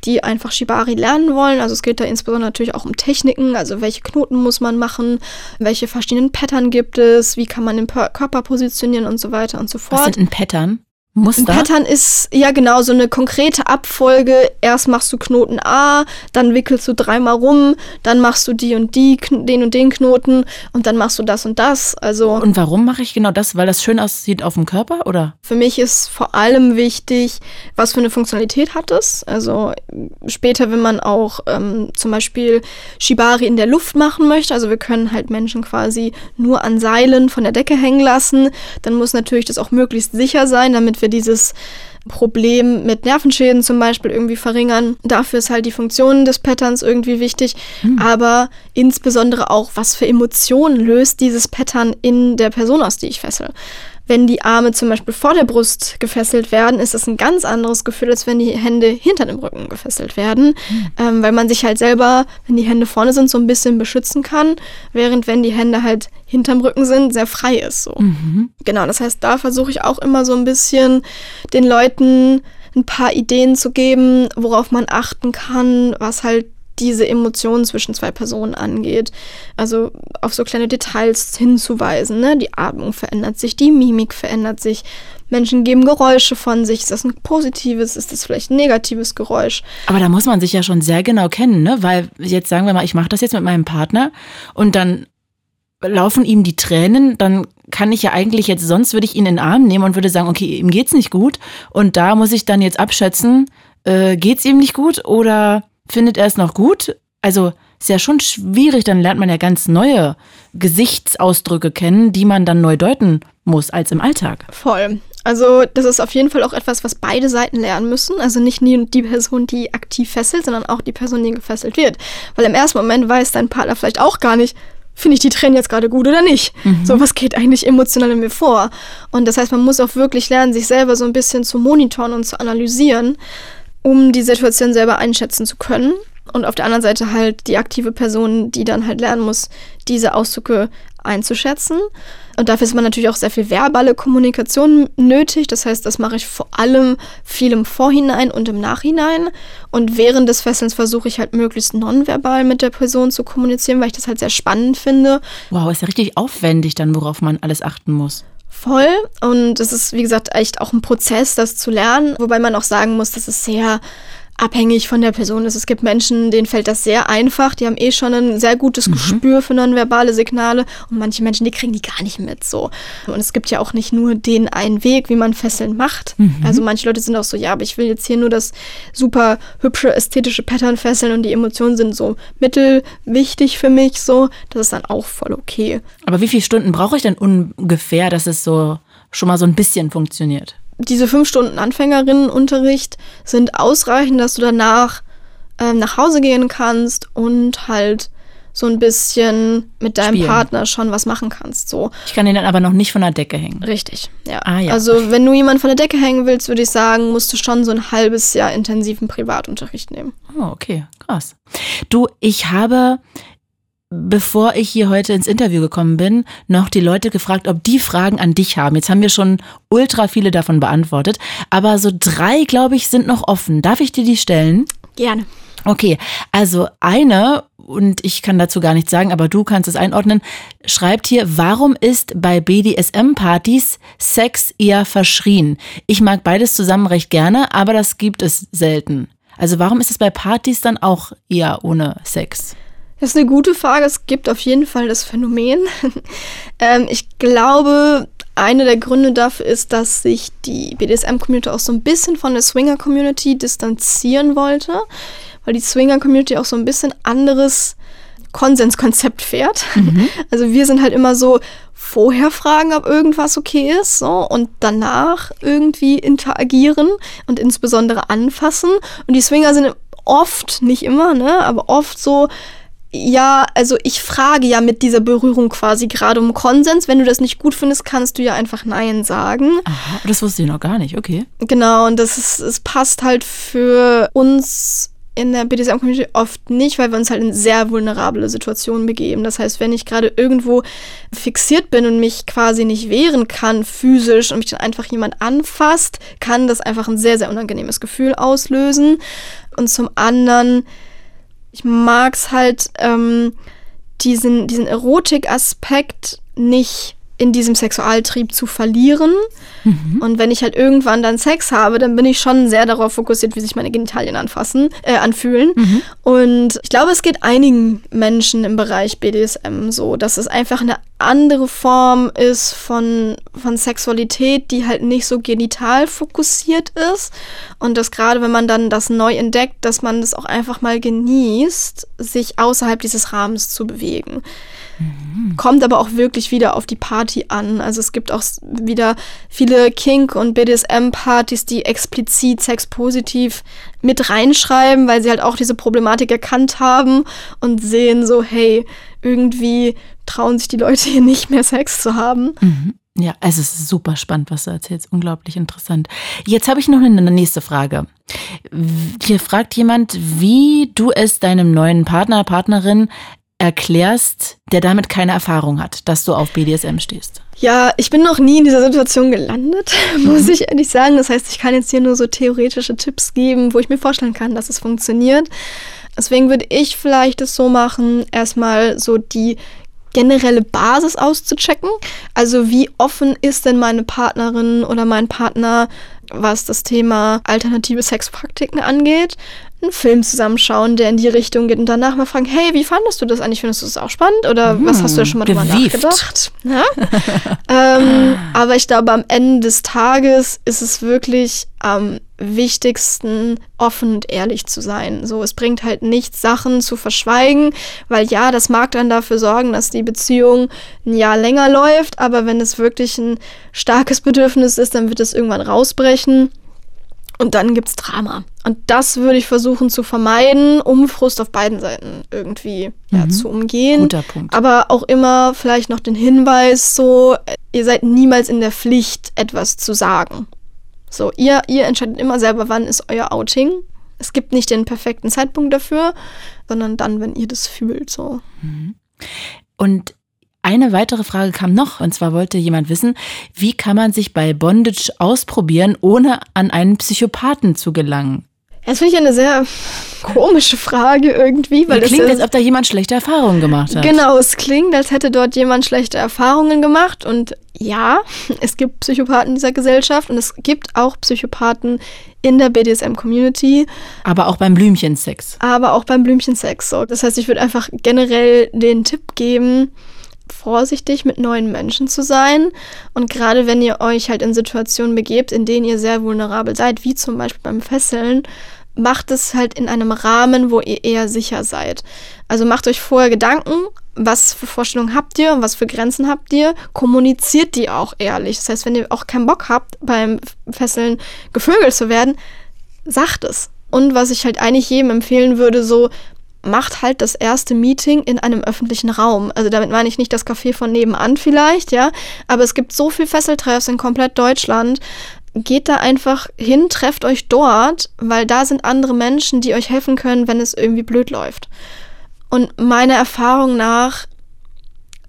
die einfach Shibari lernen wollen. Also es geht da insbesondere natürlich auch um Techniken, also welche Knoten muss man machen, welche verschiedenen Pattern gibt es, wie kann man den Körper positionieren und so weiter und so fort. Was sind ein Pattern? Muster? Ein Pattern ist ja genau so eine konkrete Abfolge. Erst machst du Knoten A, dann wickelst du dreimal rum, dann machst du die und die, den und den Knoten und dann machst du das und das. Also und warum mache ich genau das? Weil das schön aussieht auf dem Körper, oder? Für mich ist vor allem wichtig, was für eine Funktionalität hat es. Also später, wenn man auch ähm, zum Beispiel Shibari in der Luft machen möchte, also wir können halt Menschen quasi nur an Seilen von der Decke hängen lassen, dann muss natürlich das auch möglichst sicher sein, damit wir dieses Problem mit Nervenschäden zum Beispiel irgendwie verringern. Dafür ist halt die Funktion des Patterns irgendwie wichtig, mhm. aber insbesondere auch, was für Emotionen löst dieses Pattern in der Person aus, die ich fessel. Wenn die Arme zum Beispiel vor der Brust gefesselt werden, ist das ein ganz anderes Gefühl, als wenn die Hände hinter dem Rücken gefesselt werden, mhm. ähm, weil man sich halt selber, wenn die Hände vorne sind, so ein bisschen beschützen kann, während wenn die Hände halt hinterm Rücken sind, sehr frei ist. So. Mhm. Genau, das heißt, da versuche ich auch immer so ein bisschen den Leuten ein paar Ideen zu geben, worauf man achten kann, was halt diese Emotionen zwischen zwei Personen angeht. Also auf so kleine Details hinzuweisen. Ne? Die Atmung verändert sich, die Mimik verändert sich. Menschen geben Geräusche von sich. Ist das ein positives, ist das vielleicht ein negatives Geräusch? Aber da muss man sich ja schon sehr genau kennen, ne? Weil jetzt sagen wir mal, ich mache das jetzt mit meinem Partner und dann laufen ihm die Tränen, dann kann ich ja eigentlich jetzt, sonst würde ich ihn in den Arm nehmen und würde sagen, okay, ihm geht's nicht gut. Und da muss ich dann jetzt abschätzen, äh, geht's ihm nicht gut oder findet er es noch gut? Also ist ja schon schwierig, dann lernt man ja ganz neue Gesichtsausdrücke kennen, die man dann neu deuten muss als im Alltag. Voll. Also das ist auf jeden Fall auch etwas, was beide Seiten lernen müssen. Also nicht nur die Person, die aktiv fesselt, sondern auch die Person, die gefesselt wird. Weil im ersten Moment weiß dein Partner vielleicht auch gar nicht, finde ich die Tränen jetzt gerade gut oder nicht? Mhm. So, was geht eigentlich emotional in mir vor? Und das heißt, man muss auch wirklich lernen, sich selber so ein bisschen zu monitoren und zu analysieren, um die Situation selber einschätzen zu können. Und auf der anderen Seite halt die aktive Person, die dann halt lernen muss, diese Ausdrücke einzuschätzen. Und dafür ist man natürlich auch sehr viel verbale Kommunikation nötig. Das heißt, das mache ich vor allem viel im Vorhinein und im Nachhinein. Und während des Fesselns versuche ich halt möglichst nonverbal mit der Person zu kommunizieren, weil ich das halt sehr spannend finde. Wow, ist ja richtig aufwendig dann, worauf man alles achten muss. Voll. Und es ist, wie gesagt, echt auch ein Prozess, das zu lernen. Wobei man auch sagen muss, dass es sehr abhängig von der Person ist. Es gibt Menschen, denen fällt das sehr einfach, die haben eh schon ein sehr gutes mhm. Gespür für nonverbale Signale und manche Menschen, die kriegen die gar nicht mit so. Und es gibt ja auch nicht nur den einen Weg, wie man Fesseln macht. Mhm. Also manche Leute sind auch so, ja, aber ich will jetzt hier nur das super hübsche ästhetische Pattern fesseln und die Emotionen sind so mittelwichtig für mich so. Das ist dann auch voll okay. Aber wie viele Stunden brauche ich denn ungefähr, dass es so schon mal so ein bisschen funktioniert? Diese fünf Stunden Anfängerinnenunterricht sind ausreichend, dass du danach ähm, nach Hause gehen kannst und halt so ein bisschen mit deinem Spielen. Partner schon was machen kannst. So. Ich kann den dann aber noch nicht von der Decke hängen. Richtig, ja. Ah, ja. Also wenn du jemanden von der Decke hängen willst, würde ich sagen, musst du schon so ein halbes Jahr intensiven Privatunterricht nehmen. Oh, okay, krass. Du, ich habe bevor ich hier heute ins Interview gekommen bin, noch die Leute gefragt, ob die Fragen an dich haben. Jetzt haben wir schon ultra viele davon beantwortet, aber so drei, glaube ich, sind noch offen. Darf ich dir die stellen? Gerne. Okay, also eine, und ich kann dazu gar nichts sagen, aber du kannst es einordnen, schreibt hier, warum ist bei BDSM-Partys Sex eher verschrien? Ich mag beides zusammen recht gerne, aber das gibt es selten. Also warum ist es bei Partys dann auch eher ohne Sex? Das ist eine gute Frage. Es gibt auf jeden Fall das Phänomen. ähm, ich glaube, einer der Gründe dafür ist, dass sich die BDSM-Community auch so ein bisschen von der Swinger-Community distanzieren wollte, weil die Swinger-Community auch so ein bisschen anderes Konsenskonzept fährt. Mhm. Also wir sind halt immer so vorher fragen, ob irgendwas okay ist, so und danach irgendwie interagieren und insbesondere anfassen. Und die Swinger sind oft, nicht immer, ne, aber oft so, ja, also ich frage ja mit dieser Berührung quasi gerade um Konsens. Wenn du das nicht gut findest, kannst du ja einfach Nein sagen. Aha, das wusste ich noch gar nicht, okay. Genau, und das ist, es passt halt für uns in der BDSM-Community oft nicht, weil wir uns halt in sehr vulnerable Situationen begeben. Das heißt, wenn ich gerade irgendwo fixiert bin und mich quasi nicht wehren kann physisch und mich dann einfach jemand anfasst, kann das einfach ein sehr, sehr unangenehmes Gefühl auslösen. Und zum anderen ich mag es halt, ähm, diesen, diesen Erotik-Aspekt nicht in diesem Sexualtrieb zu verlieren. Mhm. Und wenn ich halt irgendwann dann Sex habe, dann bin ich schon sehr darauf fokussiert, wie sich meine Genitalien anfassen, äh, anfühlen. Mhm. Und ich glaube, es geht einigen Menschen im Bereich BDSM so, dass es einfach eine andere Form ist von, von Sexualität, die halt nicht so genital fokussiert ist. Und dass gerade wenn man dann das neu entdeckt, dass man das auch einfach mal genießt, sich außerhalb dieses Rahmens zu bewegen. Mhm. Kommt aber auch wirklich wieder auf die Party an. Also es gibt auch wieder viele Kink- und BDSM-Partys, die explizit sexpositiv mit reinschreiben, weil sie halt auch diese Problematik erkannt haben und sehen so, hey, irgendwie trauen sich die Leute hier nicht mehr Sex zu haben. Mhm. Ja, es ist super spannend, was du erzählst. Unglaublich interessant. Jetzt habe ich noch eine nächste Frage. Hier fragt jemand, wie du es deinem neuen Partner, Partnerin erklärst, der damit keine Erfahrung hat, dass du auf BDSM stehst? Ja, ich bin noch nie in dieser Situation gelandet, muss ich ehrlich sagen. Das heißt, ich kann jetzt hier nur so theoretische Tipps geben, wo ich mir vorstellen kann, dass es funktioniert. Deswegen würde ich vielleicht es so machen, erstmal so die generelle Basis auszuchecken. Also wie offen ist denn meine Partnerin oder mein Partner, was das Thema alternative Sexpraktiken angeht. Einen Film zusammenschauen, der in die Richtung geht und danach mal fragen, hey, wie fandest du das eigentlich? Findest du das auch spannend? Oder hm, was hast du da schon mal drüber nachgedacht? Ja? ähm, aber ich glaube, am Ende des Tages ist es wirklich am wichtigsten, offen und ehrlich zu sein. So, es bringt halt nichts, Sachen zu verschweigen, weil ja, das mag dann dafür sorgen, dass die Beziehung ein Jahr länger läuft, aber wenn es wirklich ein starkes Bedürfnis ist, dann wird es irgendwann rausbrechen. Und dann gibt es Drama. Und das würde ich versuchen zu vermeiden, um Frust auf beiden Seiten irgendwie mhm. ja, zu umgehen. Guter Punkt. Aber auch immer vielleicht noch den Hinweis, so, ihr seid niemals in der Pflicht, etwas zu sagen. So, ihr, ihr entscheidet immer selber, wann ist euer Outing. Es gibt nicht den perfekten Zeitpunkt dafür, sondern dann, wenn ihr das fühlt. So. Mhm. Und eine weitere Frage kam noch, und zwar wollte jemand wissen, wie kann man sich bei Bondage ausprobieren, ohne an einen Psychopathen zu gelangen? Das finde ich eine sehr komische Frage irgendwie. Weil das klingt, als ob da jemand schlechte Erfahrungen gemacht hat. Genau, es klingt, als hätte dort jemand schlechte Erfahrungen gemacht. Und ja, es gibt Psychopathen in dieser Gesellschaft und es gibt auch Psychopathen in der BDSM-Community. Aber auch beim Blümchensex. Aber auch beim Blümchensex. So. Das heißt, ich würde einfach generell den Tipp geben, vorsichtig mit neuen Menschen zu sein. Und gerade wenn ihr euch halt in Situationen begebt, in denen ihr sehr vulnerabel seid, wie zum Beispiel beim Fesseln, macht es halt in einem Rahmen, wo ihr eher sicher seid. Also macht euch vorher Gedanken, was für Vorstellungen habt ihr und was für Grenzen habt ihr. Kommuniziert die auch ehrlich. Das heißt, wenn ihr auch keinen Bock habt, beim Fesseln gevögelt zu werden, sagt es. Und was ich halt eigentlich jedem empfehlen würde, so macht halt das erste Meeting in einem öffentlichen Raum. Also damit meine ich nicht das Café von nebenan vielleicht, ja, aber es gibt so viel Fesseltreffs in komplett Deutschland. Geht da einfach hin, trefft euch dort, weil da sind andere Menschen, die euch helfen können, wenn es irgendwie blöd läuft. Und meiner Erfahrung nach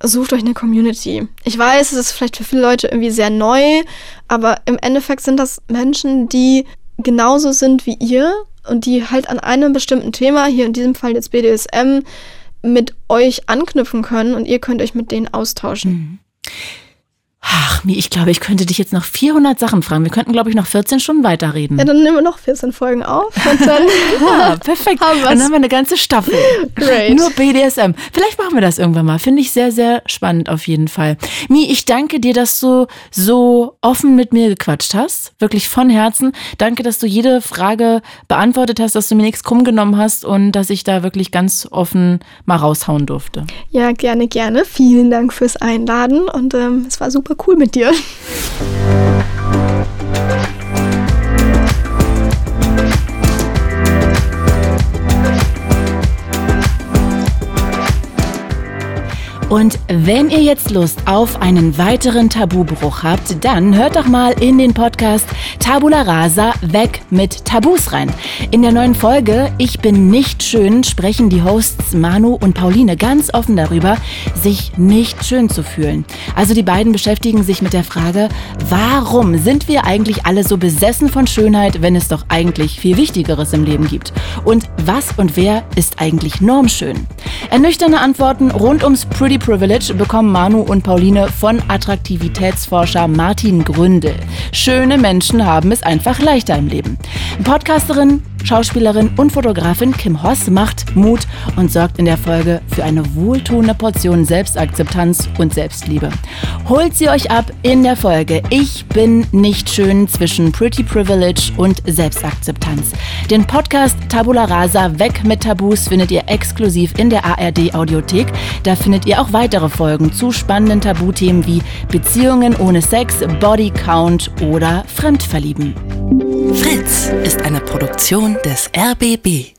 sucht euch eine Community. Ich weiß, es ist vielleicht für viele Leute irgendwie sehr neu, aber im Endeffekt sind das Menschen, die genauso sind wie ihr und die halt an einem bestimmten Thema, hier in diesem Fall jetzt BDSM, mit euch anknüpfen können und ihr könnt euch mit denen austauschen. Mhm. Ach, ich glaube, ich könnte dich jetzt noch 400 Sachen fragen. Wir könnten, glaube ich, noch 14 Stunden weiterreden. Ja, dann nehmen wir noch 14 Folgen auf und dann. ja, perfekt. Haben dann haben wir eine ganze Staffel. Great. Nur BDSM. Vielleicht machen wir das irgendwann mal. Finde ich sehr, sehr spannend auf jeden Fall. Mi, ich danke dir, dass du so offen mit mir gequatscht hast. Wirklich von Herzen. Danke, dass du jede Frage beantwortet hast, dass du mir nichts krumm genommen hast und dass ich da wirklich ganz offen mal raushauen durfte. Ja, gerne, gerne. Vielen Dank fürs Einladen und ähm, es war super cool mit dir. Und wenn ihr jetzt Lust auf einen weiteren Tabubruch habt, dann hört doch mal in den Podcast Tabula Rasa weg mit Tabus rein. In der neuen Folge Ich bin nicht schön sprechen die Hosts Manu und Pauline ganz offen darüber, sich nicht schön zu fühlen. Also die beiden beschäftigen sich mit der Frage, warum sind wir eigentlich alle so besessen von Schönheit, wenn es doch eigentlich viel Wichtigeres im Leben gibt? Und was und wer ist eigentlich normschön? Ernüchternde Antworten rund ums Pretty Privilege bekommen Manu und Pauline von Attraktivitätsforscher Martin Gründel. Schöne Menschen haben es einfach leichter im Leben. Podcasterin Schauspielerin und Fotografin Kim Hoss macht Mut und sorgt in der Folge für eine wohltuende Portion Selbstakzeptanz und Selbstliebe. Holt sie euch ab in der Folge Ich bin nicht schön zwischen Pretty Privilege und Selbstakzeptanz. Den Podcast Tabula Rasa weg mit Tabus findet ihr exklusiv in der ARD Audiothek. Da findet ihr auch weitere Folgen zu spannenden Tabuthemen wie Beziehungen ohne Sex, Body Count oder Fremdverlieben. Fritz ist eine Produktion des RBB.